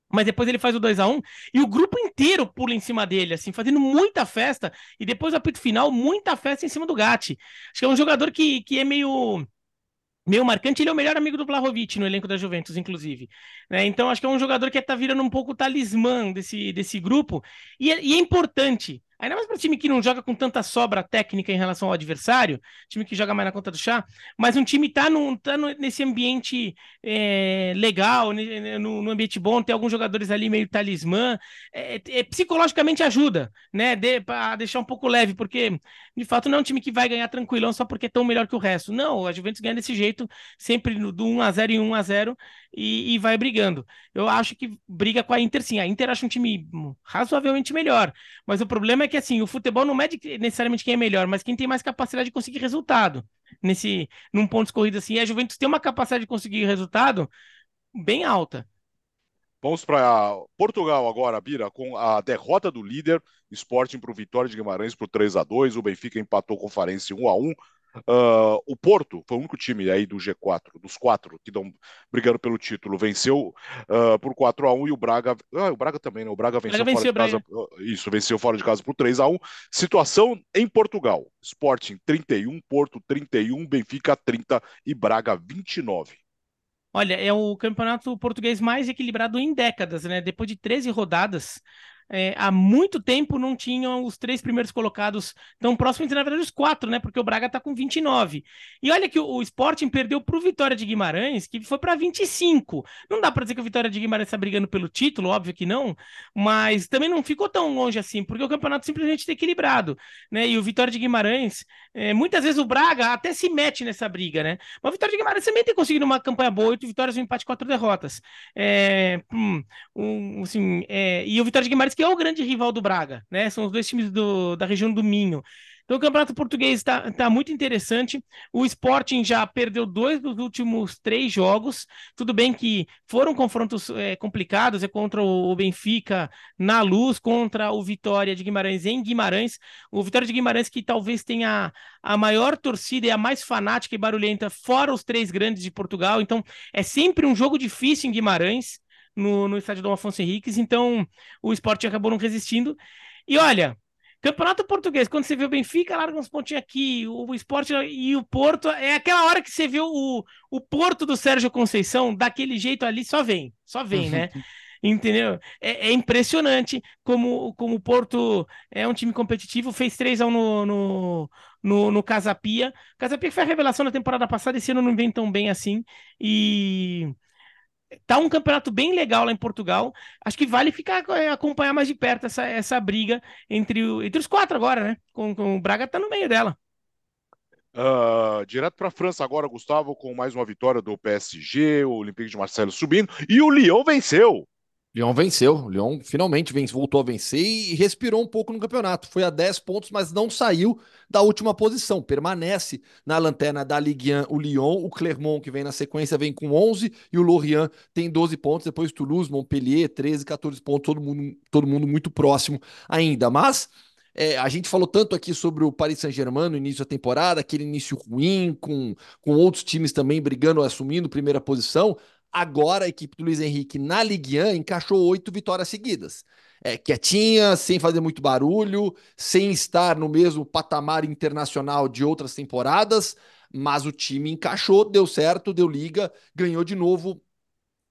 Mas depois ele faz o 2 a 1 e o grupo inteiro pula em cima dele, assim, fazendo muita festa. E depois o apito final, muita festa em cima do Gatti. Acho que é um jogador que, que é meio meio marcante, ele é o melhor amigo do Vlahovic no elenco da Juventus, inclusive. Né? Então, acho que é um jogador que está virando um pouco o talismã desse, desse grupo. E é, e é, importante, Ainda mais para time que não joga com tanta sobra técnica em relação ao adversário, time que joga mais na conta do chá, mas um time tá, num, tá nesse ambiente é, legal, no, no, ambiente bom, tem alguns jogadores ali meio talismã, é, é, psicologicamente ajuda, né? De, para deixar um pouco leve, porque de fato não é um time que vai ganhar tranquilão só porque é tão melhor que o resto. Não, a Juventus ganha desse jeito, sempre do 1 a 0 em 1 a 0 e, e vai brigando. Eu acho que briga com a Inter sim. A Inter acha um time razoavelmente melhor, mas o problema é que assim, o futebol não mede necessariamente quem é melhor, mas quem tem mais capacidade de conseguir resultado. Nesse num ponto de corrida assim, a Juventus tem uma capacidade de conseguir resultado bem alta. Vamos para Portugal agora, Bira, com a derrota do líder, Sporting para o Vitória de Guimarães por 3 a 2 O Benfica empatou com o Farense 1 a 1 Uh, o Porto foi o único time aí do G4, dos quatro que estão brigando pelo título, venceu uh, por 4 a 1 e o Braga, uh, o Braga também, né? O Braga venceu, Braga fora venceu, de casa, isso, venceu fora de casa por 3 a 1. Situação em Portugal: Sporting 31, Porto 31, Benfica 30 e Braga 29. Olha, é o campeonato português mais equilibrado em décadas, né? Depois de 13 rodadas, é, há muito tempo não tinham os três primeiros colocados tão próximos, na verdade os quatro, né? Porque o Braga está com 29. E olha que o, o Sporting perdeu para o Vitória de Guimarães, que foi para 25. Não dá para dizer que o Vitória de Guimarães está brigando pelo título, óbvio que não, mas também não ficou tão longe assim, porque o campeonato simplesmente está equilibrado, né? E o Vitória de Guimarães, é, muitas vezes o Braga até se mete nessa briga, né? Mas o Vitória de Guimarães também tem conseguido uma campanha boa, oito vitórias, um empate, quatro derrotas. É, hum, um, assim, é, e o Vitória de Guimarães que é o grande rival do Braga, né? São os dois times do, da região do Minho. Então o Campeonato Português está tá muito interessante. O Sporting já perdeu dois dos últimos três jogos. Tudo bem que foram confrontos é, complicados, é contra o, Benfica na luz, contra o Vitória de Guimarães em Guimarães. O Vitória de Guimarães que talvez tenha a maior torcida e a mais fanática e barulhenta, fora os três grandes de Portugal. Então é sempre um jogo difícil em Guimarães no, no estádio Dom Afonso Henriques, então o esporte acabou não resistindo. E olha, Campeonato Português, quando você vê o Benfica, larga uns pontinhos aqui, o esporte e o Porto, é aquela hora que você vê o, o Porto do Sérgio Conceição, daquele jeito ali, só vem, só vem, né? Entendeu? É, é, impressionante como, como o Porto é um time competitivo, fez 3 a 1 no, no, no, no Casapia. Casapia foi a revelação na temporada passada, esse ano não vem tão bem assim. E tá um campeonato bem legal lá em Portugal. Acho que vale ficar é, acompanhar mais de perto essa, essa briga entre, o, entre os quatro agora, né? Com, com o Braga tá no meio dela. Uh, direto para a França agora, Gustavo, com mais uma vitória do PSG, o Olympique de Marseille subindo e o Lyon venceu. Lyon venceu. Lyon finalmente vence, voltou a vencer e respirou um pouco no campeonato. Foi a 10 pontos, mas não saiu da última posição. Permanece na lanterna da Ligue 1 o Lyon. O Clermont, que vem na sequência, vem com 11 e o Lorient tem 12 pontos. Depois Toulouse, Montpellier, 13, 14 pontos. Todo mundo, todo mundo muito próximo ainda. Mas é, a gente falou tanto aqui sobre o Paris Saint-Germain no início da temporada, aquele início ruim, com, com outros times também brigando, assumindo primeira posição. Agora a equipe do Luiz Henrique na Ligue 1 encaixou oito vitórias seguidas. É, quietinha, sem fazer muito barulho, sem estar no mesmo patamar internacional de outras temporadas, mas o time encaixou, deu certo, deu liga, ganhou de novo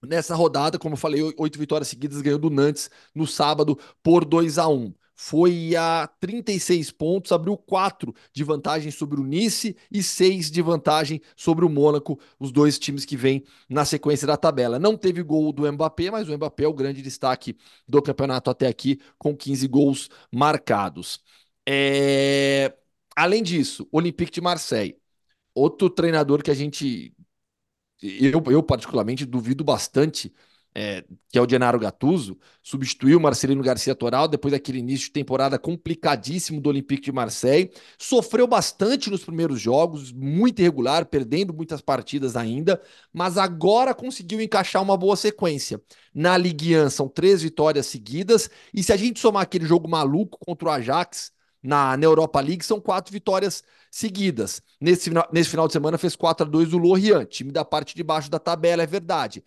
nessa rodada, como eu falei, oito vitórias seguidas, ganhou do Nantes no sábado por 2 a 1 foi a 36 pontos, abriu 4 de vantagem sobre o Nice e 6 de vantagem sobre o Mônaco, os dois times que vêm na sequência da tabela. Não teve gol do Mbappé, mas o Mbappé é o grande destaque do campeonato até aqui, com 15 gols marcados. É... Além disso, Olympique de Marseille, outro treinador que a gente, eu, eu particularmente duvido bastante é, que é o Gennaro Gattuso, substituiu o Marcelino Garcia Toral depois daquele início de temporada complicadíssimo do Olympique de Marseille. Sofreu bastante nos primeiros jogos, muito irregular, perdendo muitas partidas ainda, mas agora conseguiu encaixar uma boa sequência. Na Ligue 1 são três vitórias seguidas, e se a gente somar aquele jogo maluco contra o Ajax, na, na Europa League são quatro vitórias seguidas. Nesse, nesse final de semana fez 4 a 2 o Lorient, time da parte de baixo da tabela, é verdade.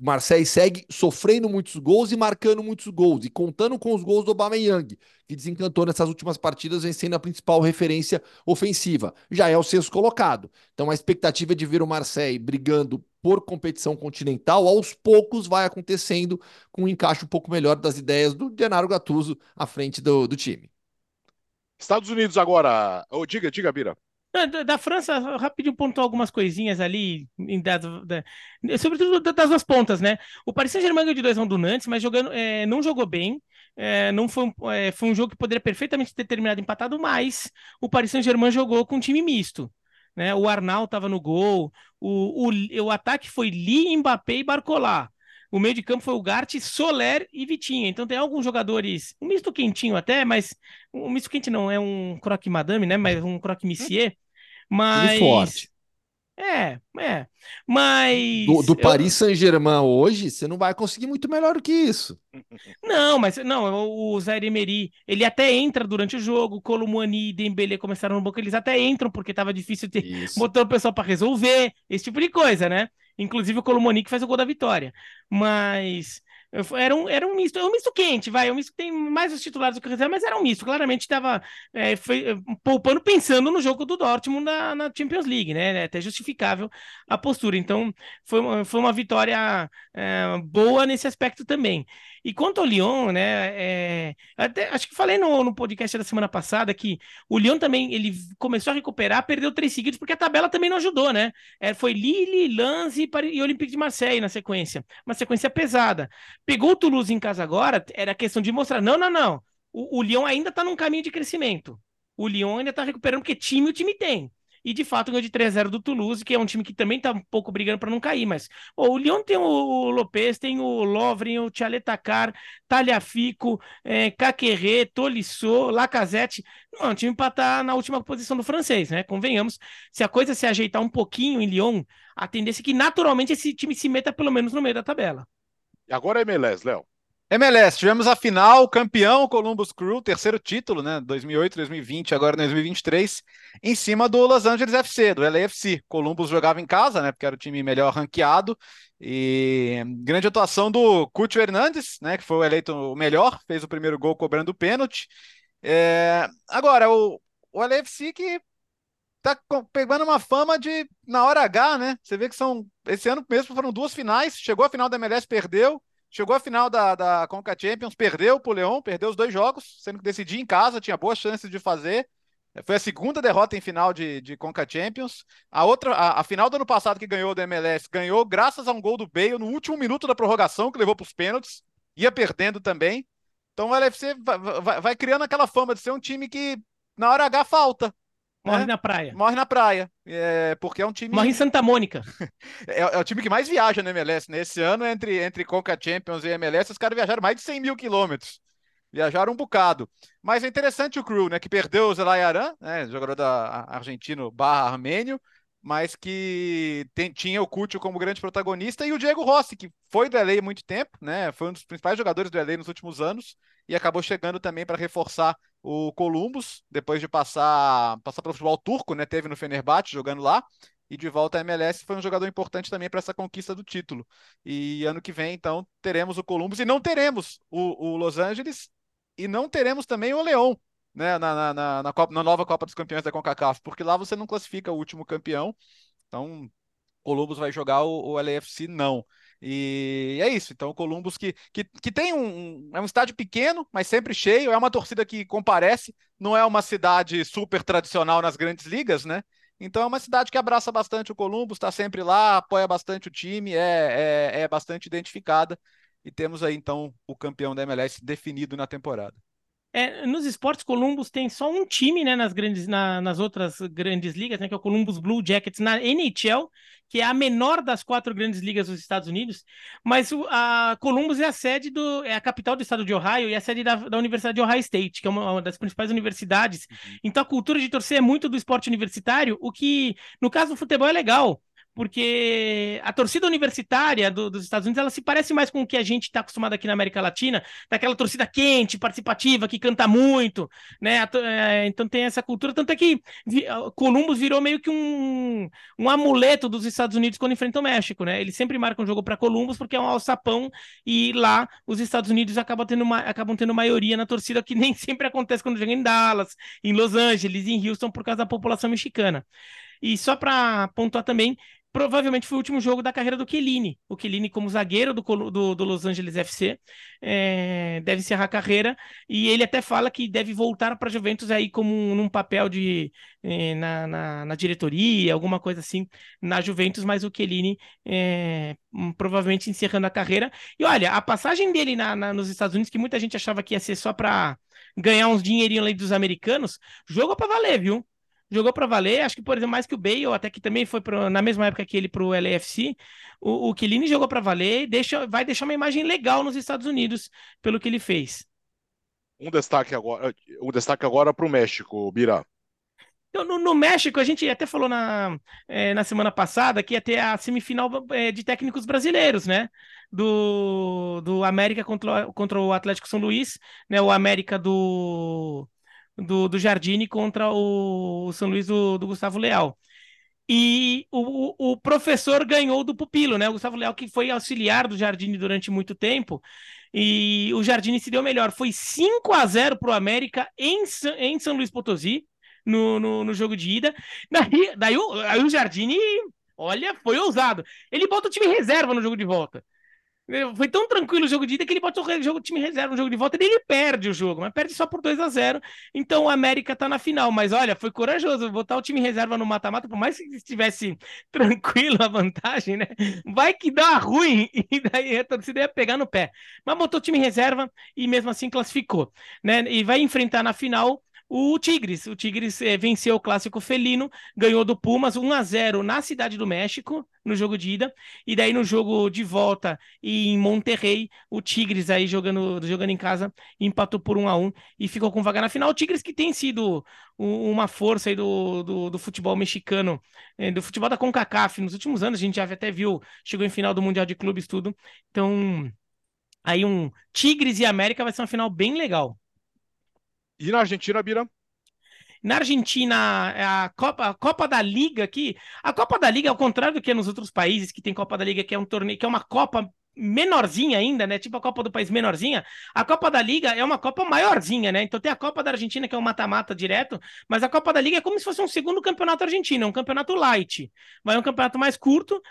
O Marseille segue sofrendo muitos gols e marcando muitos gols, e contando com os gols do Aubameyang, que desencantou nessas últimas partidas, vencendo a principal referência ofensiva. Já é o sexto colocado. Então a expectativa é de ver o Marseille brigando por competição continental, aos poucos vai acontecendo com um encaixe um pouco melhor das ideias do Gennaro Gattuso à frente do, do time. Estados Unidos agora. Oh, diga, diga, Bira. Da, França, rapidinho pontuou algumas coisinhas ali, da, da, sobretudo das duas pontas, né? O Paris Saint-Germain ganhou de 2 do Nantes, mas jogando, é, não jogou bem. É, não foi, é, foi um jogo que poderia perfeitamente ter terminado empatado, mas o Paris Saint-Germain jogou com um time misto. Né? O Arnal estava no gol, o, o, o ataque foi Li, Mbappé e Barcola. O meio de campo foi o Gart, Soler e Vitinha. Então tem alguns jogadores, um misto quentinho até, mas um misto quente não, é um croque madame, né? Mas um croque monsieur. Mas e forte. É, é. Mas. Do, do Paris Saint-Germain hoje, você não vai conseguir muito melhor do que isso. Não, mas não, o Zaire Emery, ele até entra durante o jogo. Colomani e Dembele começaram no banco, eles até entram porque tava difícil ter botar o pessoal para resolver, esse tipo de coisa, né? Inclusive o Colomoni que faz o gol da vitória. Mas era um, era um misto, é um misto quente, vai. É um misto que tem mais os titulares do que o reserva, mas era um misto. Claramente estava é, poupando, pensando no jogo do Dortmund na, na, Champions League, né? É até justificável a postura. Então, foi uma, foi uma vitória é, boa nesse aspecto também. E quanto ao Lyon, né? É, até, acho que falei no, no podcast da semana passada que o Lyon também ele começou a recuperar, perdeu três seguidos, porque a tabela também não ajudou, né? É, foi Lille, Lens e, e Olympique de Marseille na sequência. Uma sequência pesada. Pegou o Toulouse em casa agora, era questão de mostrar: não, não, não. O, o Lyon ainda está num caminho de crescimento. O Lyon ainda está recuperando, porque time o time tem e de fato ganhou de 3 a 0 do Toulouse, que é um time que também está um pouco brigando para não cair, mas o Lyon tem o Lopes, tem o Lovren, o Tchaletacar, Talhafico, é, Caquerê, Tolisso, Lacazette, não, é um time para estar tá na última posição do francês, né? Convenhamos, se a coisa se ajeitar um pouquinho em Lyon, a tendência é que naturalmente esse time se meta pelo menos no meio da tabela. E agora é MLS, Léo. MLS, tivemos a final, campeão Columbus Crew, terceiro título, né? 2008, 2020, agora 2023, em cima do Los Angeles FC, do LAFC. Columbus jogava em casa, né? Porque era o time melhor ranqueado. E grande atuação do Cúcio Hernandes, né? Que foi eleito o melhor, fez o primeiro gol cobrando o pênalti. É... Agora, o, o LAFC que tá pegando uma fama de na hora H, né? Você vê que são. Esse ano mesmo foram duas finais, chegou a final da MLS, perdeu Chegou à final da, da Conca Champions, perdeu o Leão, perdeu os dois jogos, sendo que decidia em casa, tinha boas chances de fazer. Foi a segunda derrota em final de, de Conca Champions. A outra, a, a, final do ano passado que ganhou do MLS, ganhou graças a um gol do Bale no último minuto da prorrogação, que levou para os pênaltis. Ia perdendo também. Então o LFC vai, vai, vai, criando aquela fama de ser um time que na hora H falta. Morre né? na praia. Morre na praia. É, porque é um time. Morre em Santa Mônica. é, é, o time que mais viaja no MLS. Nesse ano, entre, entre Conca Champions e MLS, os caras viajaram mais de 100 mil quilômetros. Viajaram um bocado. Mas é interessante o Crew, né? Que perdeu o Zelay Aran, né, jogador da argentino barra armênio, mas que tem, tinha o Cúcio como grande protagonista, e o Diego Rossi, que foi do LA muito tempo, né? Foi um dos principais jogadores do LA nos últimos anos, e acabou chegando também para reforçar o Columbus, depois de passar, passar para o futebol turco, né? Teve no Fenerbahçe jogando lá. E de volta à MLS foi um jogador importante também para essa conquista do título. E ano que vem, então, teremos o Columbus e não teremos o, o Los Angeles e não teremos também o Leão, né, na, na, na, Copa, na nova Copa dos Campeões da CONCACAF, porque lá você não classifica o último campeão. Então, Columbus vai jogar o, o LAFC não. E é isso. Então, o Columbus que, que, que tem um, é um estádio pequeno, mas sempre cheio, é uma torcida que comparece, não é uma cidade super tradicional nas grandes ligas, né? Então é uma cidade que abraça bastante o Columbus, está sempre lá, apoia bastante o time, é, é, é bastante identificada. E temos aí então o campeão da MLS definido na temporada. É, nos esportes, Columbus tem só um time, né, nas grandes, na, nas outras grandes ligas, né, que é o Columbus Blue Jackets na NHL, que é a menor das quatro grandes ligas dos Estados Unidos. Mas o, a Columbus é a sede do, é a capital do estado de Ohio e é a sede da, da Universidade de Ohio State, que é uma, uma das principais universidades. Uhum. Então a cultura de torcer é muito do esporte universitário, o que no caso do futebol é legal porque a torcida universitária do, dos Estados Unidos ela se parece mais com o que a gente está acostumado aqui na América Latina, daquela torcida quente, participativa, que canta muito, né? É, então tem essa cultura, tanto é que Columbus virou meio que um, um amuleto dos Estados Unidos quando enfrentam o México, né? Eles sempre marcam jogo para Columbus porque é um alçapão e lá os Estados Unidos acabam tendo, uma, acabam tendo maioria na torcida, que nem sempre acontece quando jogam em Dallas, em Los Angeles, em Houston, por causa da população mexicana. E só para pontuar também, provavelmente foi o último jogo da carreira do Chiellini. O Chiellini, como zagueiro do, do, do Los Angeles FC, é, deve encerrar a carreira e ele até fala que deve voltar para a Juventus aí como um, num papel de é, na, na, na, diretoria, alguma coisa assim na Juventus, mas o Chiellini é, provavelmente encerrando a carreira. E olha, a passagem dele na, na, nos Estados Unidos, que muita gente achava que ia ser só para ganhar uns dinheirinhos ali dos americanos, jogou para valer, viu? Jogou para valer, acho que, por exemplo, mais que o Bale, até que também foi pro, na mesma época que ele para o LAFC, o, Chiellini jogou para valer e deixa, vai deixar uma imagem legal nos Estados Unidos pelo que ele fez. Um destaque agora, um destaque agora para o México, Bira. Então, no, no, México, a gente até falou na, é, na semana passada que ia ter a semifinal é, de técnicos brasileiros, né? Do, do América contra, contra o Atlético São Luís, né? O América do, do, do Jardine contra o, São Luís do, do, Gustavo Leal. E o, o, professor ganhou do pupilo, né? O Gustavo Leal, que foi auxiliar do Jardine durante muito tempo. E o Jardine se deu melhor. Foi 5 a 0 para o América em, em São Luís Potosí, no, no, no jogo de ida. Daí, daí o, o Jardine, olha, foi ousado. Ele bota o time reserva no jogo de volta. Foi tão tranquilo o jogo de ida que ele bota o jogo time reserva no jogo de volta e ele perde o jogo, mas perde só por 2 a 0 Então o América tá na final. Mas olha, foi corajoso botar o time reserva no mata-mata, por mais que estivesse tranquilo a vantagem, né? Vai que dá ruim e daí a torcida ia pegar no pé. Mas botou o time reserva e mesmo assim classificou, né? E vai enfrentar na final o Tigres. O Tigres é, venceu o clássico felino, ganhou do Pumas 1 a 0 na Cidade do México, no jogo de ida, e daí no jogo de volta em Monterrey, o Tigres aí jogando, jogando em casa, empatou por 1 a 1 e ficou com vaga na final. O Tigres que tem sido uma força aí do, do, do futebol mexicano, é, do futebol da CONCACAF nos últimos anos, a gente já até viu, chegou em final do Mundial de Clubes tudo. Então, aí um Tigres e América vai ser uma final bem legal. E na Argentina, Bira? Na Argentina, é a Copa, a Copa da Liga aqui, a Copa da Liga, ao contrário do que é nos outros países que tem Copa da Liga, que é um torneio, que é uma Copa menorzinha ainda, né? Tipo a Copa do País menorzinha. A Copa da Liga é uma Copa maiorzinha, né? Então tem a Copa da Argentina, que é um mata-mata direto, mas a Copa da Liga é como se fosse um segundo campeonato argentino, é um campeonato light. Vai um campeonato mais curto,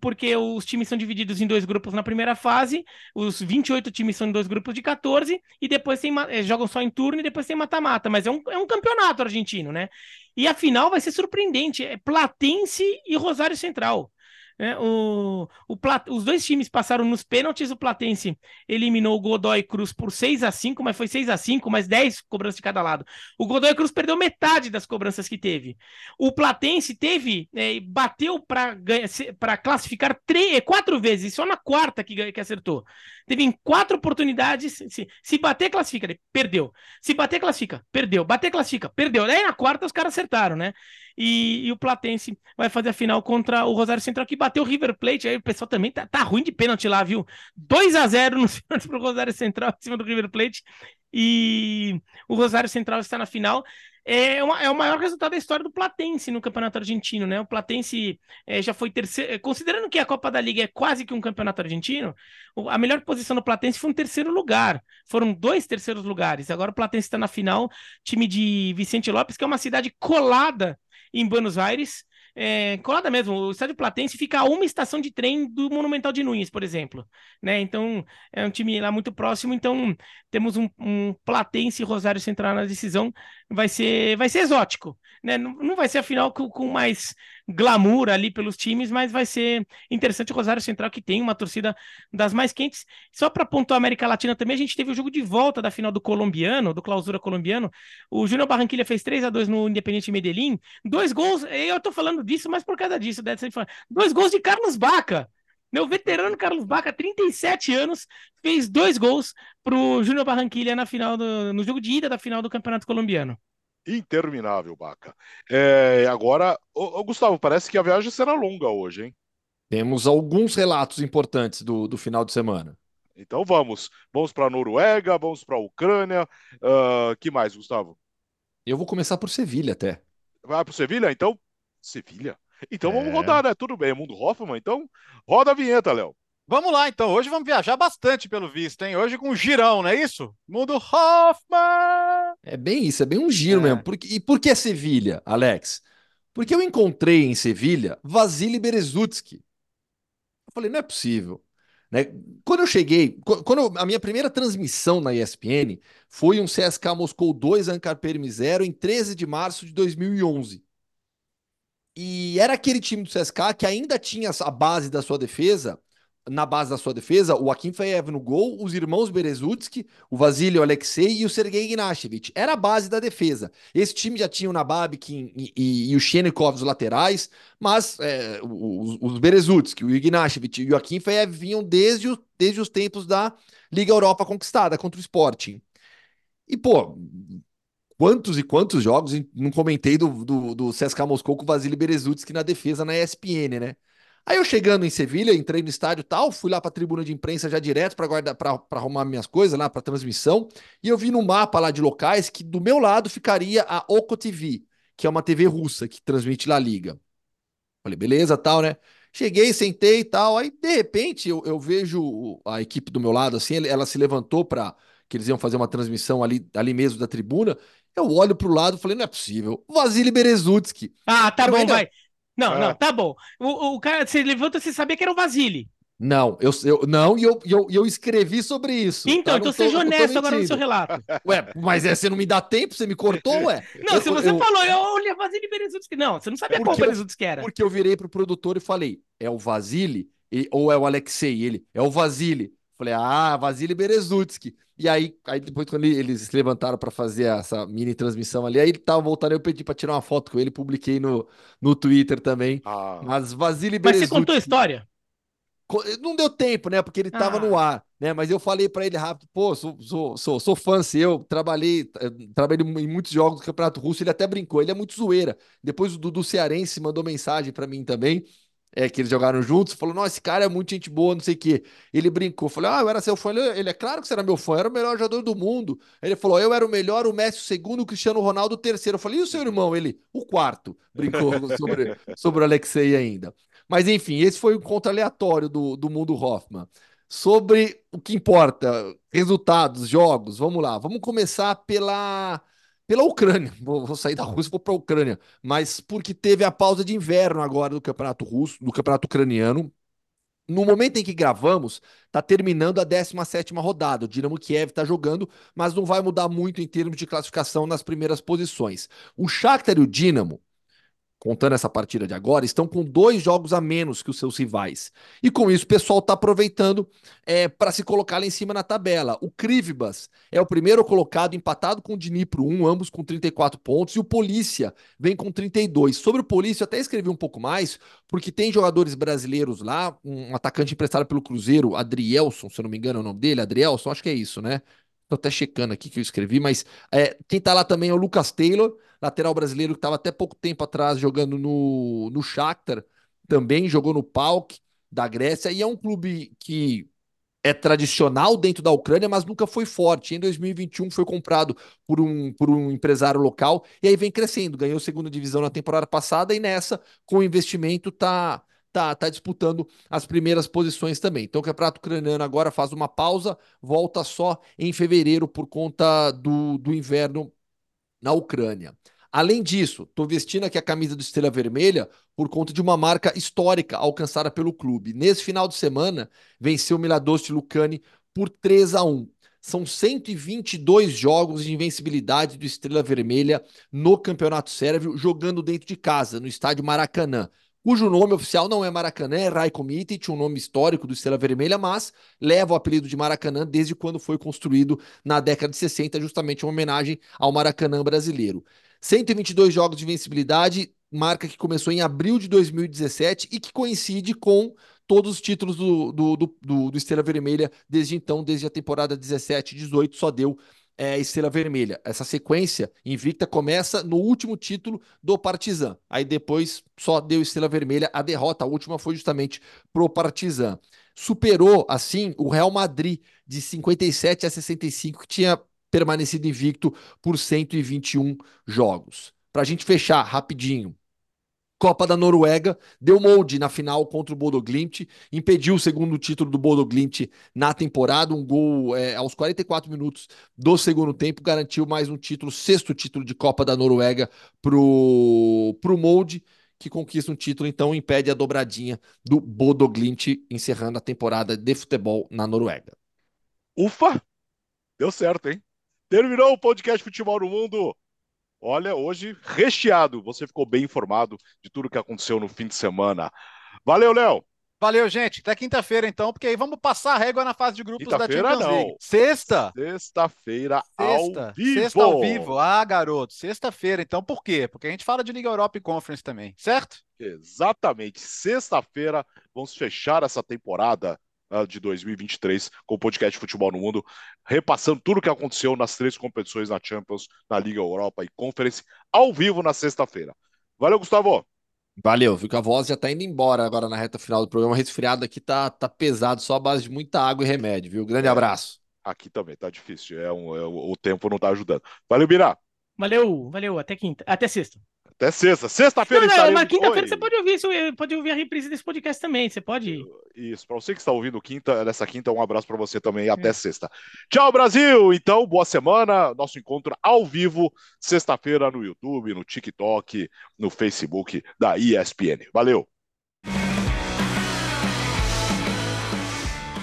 porque os times são divididos em dois grupos na primeira fase, os 28 times são em dois grupos de 14, e depois tem, eh, jogam só em turno e depois tem mata-mata, mas é um, é um campeonato argentino, né? E a final vai ser surpreendente, é Platense e Rosário Central. É, o, o Plat... Os dois times passaram nos pênaltis. O Platense eliminou o Godoy Cruz por 6 a 5 mas foi 6 a 5 mas 10 cobranças de cada lado. O Godoy Cruz perdeu metade das cobranças que teve. O Platense teve, é, bateu para classificar três, quatro vezes, só na quarta que, que acertou. Teve em quatro oportunidades. Se, se bater, classifica. Perdeu. Se bater, classifica. Perdeu. Bater, classifica. Perdeu. Daí na quarta os caras acertaram, né? E, e, o Platense vai fazer a final contra o Rosário Central, que bateu o River Plate. Aí o pessoal também tá, tá ruim de pênalti lá, viu? 2 a 0 no pênaltis pro Rosário Central em cima do River Plate. E o Rosário Central está na final é, uma, é o maior resultado da história do Platense no Campeonato Argentino, né? O Platense é, já foi terceiro, considerando que a Copa da Liga é quase que um campeonato argentino, a melhor posição do Platense foi um terceiro lugar. Foram dois terceiros lugares. Agora o Platense está na final, time de Vicente Lopes, que é uma cidade colada em Buenos Aires é, colada mesmo. O estádio Platense fica a uma estação de trem do Monumental de Nunes, por exemplo. Né? Então, é um time lá muito próximo. Então, temos um, um Platense e Rosário Central na decisão. Vai ser, vai ser exótico. Né? Não, vai ser a final com, mais glamour ali pelos times, mas vai ser interessante o Rosário Central, que tem uma torcida das mais quentes. Só para pontuar a América Latina também, a gente teve o jogo de volta da final do colombiano, do clausura colombiano. O Júnior Barranquilla fez 3 a 2 no Independiente Medellín. Dois gols, eu tô falando disso, mas por causa disso, dessa dois gols de Carlos Baca. Meu veterano Carlos Baca, 37 anos, fez dois gols pro Júnior Barranquilla na final do, no jogo de ida da final do Campeonato Colombiano interminável, Baca. É, agora, ô, ô, Gustavo, parece que a viagem será longa hoje, hein? Temos alguns relatos importantes do, do final de semana. Então vamos. Vamos para a Noruega, vamos para a Ucrânia. Uh, que mais, Gustavo? Eu vou começar por Sevilha até. Vai para Sevilha? Então, Sevilha. Então é... vamos rodar, né? Tudo bem, é Mundo Hoffman. Então, roda a vinheta, Léo. Vamos lá, então. Hoje vamos viajar bastante, pelo visto, hein? Hoje com um girão, não é isso? Mundo Hoffman! É bem isso, é bem um giro é. mesmo. Por, e por que Sevilha, Alex? Porque eu encontrei em Sevilha Vasily Berezutski. Eu falei, não é possível. Né? Quando eu cheguei, quando eu, a minha primeira transmissão na ESPN foi um CSK Moscou 2 Ankar Permi 0 em 13 de março de 2011. E era aquele time do CSK que ainda tinha a base da sua defesa na base da sua defesa, o Akim Feyev no gol, os irmãos Berezutsky, o Vasily Alexei e o Sergei Ignashevich. Era a base da defesa. Esse time já tinha o Nababkin e, e, e o Shenikov os laterais, mas é, os, os Berezutsky, o Ignashevich e o Akim Feyev vinham desde, o, desde os tempos da Liga Europa conquistada contra o Sporting. E, pô, quantos e quantos jogos, não comentei do, do, do CSKA Moscou com o Vasily Berezutsky na defesa na ESPN, né? Aí eu chegando em Sevilha, entrei no estádio tal, fui lá para a tribuna de imprensa já direto para guardar para arrumar minhas coisas lá para transmissão, e eu vi no mapa lá de locais que do meu lado ficaria a Oko TV, que é uma TV russa que transmite La Liga. Falei, beleza, tal, né? Cheguei, sentei e tal, aí de repente eu, eu vejo a equipe do meu lado assim, ela se levantou para que eles iam fazer uma transmissão ali, ali mesmo da tribuna. Eu olho para o lado e falei, não é possível. Vasily Berezutsky. Ah, tá eu bom, ainda... vai. Não, não, tá bom. O, o cara, você levanta, você sabia que era o Vasily. Não, eu, eu não, e eu, eu, eu escrevi sobre isso. Então, tá? então seja honesto agora no seu relato. Ué, mas é, você não me dá tempo, você me cortou, ué? Não, se você eu, falou, eu olhei Vasily Berezutsky. Não, você não sabia qual Berezutsky era. Porque eu virei pro produtor e falei, é o Vasily ou é o Alexei? Ele, é o Vasily. Falei, ah, Vasily Berezutsky. E aí, aí depois, quando eles se levantaram para fazer essa mini transmissão ali, aí ele tava voltando, eu pedi para tirar uma foto com ele, publiquei no, no Twitter também. Ah. Mas Vasily Mas você contou a história? Não deu tempo, né? Porque ele tava ah. no ar, né? Mas eu falei para ele rápido, pô, sou, sou, sou, sou fã seu, trabalhei, eh, trabalhei em muitos jogos do Campeonato Russo, ele até brincou, ele é muito zoeira. Depois o Dudu Cearense mandou mensagem para mim também é, que eles jogaram juntos, falou: Nossa, esse cara é muito gente boa, não sei o quê. Ele brincou, falou: Ah, eu era seu fã. Ele, ele é claro que você era meu fã, era o melhor jogador do mundo. Ele falou: Eu era o melhor, o Messi o segundo, o Cristiano Ronaldo o terceiro. Eu falei: E o seu irmão? Ele, o quarto. Brincou sobre, sobre o Alexei ainda. Mas enfim, esse foi o encontro aleatório do, do mundo Hoffman. Sobre o que importa, resultados, jogos, vamos lá. Vamos começar pela pela Ucrânia. Vou, vou sair da Rússia vou para a Ucrânia. Mas porque teve a pausa de inverno agora do Campeonato Russo, do Campeonato Ucraniano. No momento em que gravamos, está terminando a 17ª rodada. O Dinamo Kiev está jogando, mas não vai mudar muito em termos de classificação nas primeiras posições. O Shakhtar e o Dinamo contando essa partida de agora, estão com dois jogos a menos que os seus rivais. E com isso, o pessoal está aproveitando é, para se colocar lá em cima na tabela. O Krivibas é o primeiro colocado, empatado com o Dnipro 1, ambos com 34 pontos, e o Polícia vem com 32. Sobre o Polícia, eu até escrevi um pouco mais, porque tem jogadores brasileiros lá, um atacante emprestado pelo Cruzeiro, Adrielson, se eu não me engano é o nome dele, Adrielson, acho que é isso, né? Tô até checando aqui que eu escrevi, mas é, quem tá lá também é o Lucas Taylor, lateral brasileiro que estava até pouco tempo atrás jogando no, no Shakhtar, também jogou no PAOK da Grécia, e é um clube que é tradicional dentro da Ucrânia, mas nunca foi forte. Em 2021 foi comprado por um, por um empresário local e aí vem crescendo. Ganhou segunda divisão na temporada passada e nessa, com o investimento, tá tá, tá disputando as primeiras posições também. Então o Campeonato Ucraniano agora faz uma pausa, volta só em fevereiro por conta do, do inverno na Ucrânia. Além disso, estou vestindo aqui a camisa do Estrela Vermelha por conta de uma marca histórica alcançada pelo clube. Nesse final de semana, venceu o Miladost Lucani por 3 a 1. São 122 jogos de invencibilidade do Estrela Vermelha no Campeonato Sérvio, jogando dentro de casa, no estádio Maracanã cujo nome oficial não é Maracanã, é Rajko Mitic, um nome histórico do Estrela Vermelha, mas leva o apelido de Maracanã desde quando foi construído na década de 60, justamente uma homenagem ao Maracanã brasileiro. 122 jogos de vencibilidade, marca que começou em abril de 2017 e que coincide com todos os títulos do, do, do, do, Estrela Vermelha desde então, desde a temporada 17 18, só deu é, Estrela Vermelha. Essa sequência invicta começa no último título do Partizan. Aí depois só deu Estrela Vermelha. A derrota, a última, foi justamente pro Partizan. Superou, assim, o Real Madrid de 57 a 65, que tinha permanecido invicto por 121 jogos. Para a gente fechar rapidinho, Copa da Noruega, deu molde na final contra o Bodo Glimt, impediu o segundo título do Bodo Glimt na temporada, um gol é, aos 44 minutos do segundo tempo, garantiu mais um título, sexto título de Copa da Noruega pro, pro molde, que conquista um título, então impede a dobradinha do Bodo Glimt, encerrando a temporada de futebol na Noruega. Ufa! Deu certo, hein? Terminou o podcast Futebol no Mundo. Olha, hoje recheado. Você ficou bem informado de tudo que aconteceu no fim de semana. Valeu, Léo. Valeu, gente. Até quinta-feira, então, porque aí vamos passar a régua na fase de grupos da Champions não. League. Sexta. Sexta-feira ao vivo. Sexta ao vivo. Ah, garoto. Sexta-feira, então, por quê? Porque a gente fala de Liga Europa e Conference também, certo? Exatamente. Sexta-feira vamos fechar essa temporada de 2023 com o podcast Futebol no Mundo, repassando tudo o que aconteceu nas três competições na Champions, na Liga Europa e Conference, ao vivo na sexta-feira. Valeu, Gustavo. Valeu, viu que a voz já tá indo embora agora na reta final do programa. O resfriado aqui tá, tá pesado, só a base de muita água e remédio, viu? Grande É. abraço. Aqui também tá difícil, é um, é, o o tempo não tá ajudando. Valeu, Birá. Valeu, valeu. Até quinta. Até sexta. Até sexta. Sexta-feira Não, não, estaremos... mas quinta-feira você pode ouvir, isso- pode ouvir a reprise desse podcast também. Você pode. Isso, para você que está ouvindo quinta, nessa quinta, um abraço para você também. Até sexta. Tchau, Brasil! Então, boa semana. Nosso encontro ao vivo, sexta-feira, no YouTube, no TikTok, no Facebook da ESPN. Valeu!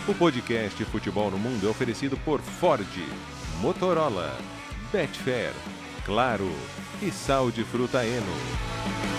O podcast Futebol no Mundo é oferecido por Ford, Motorola, Betfair, Claro e Sal de Fruta Eno.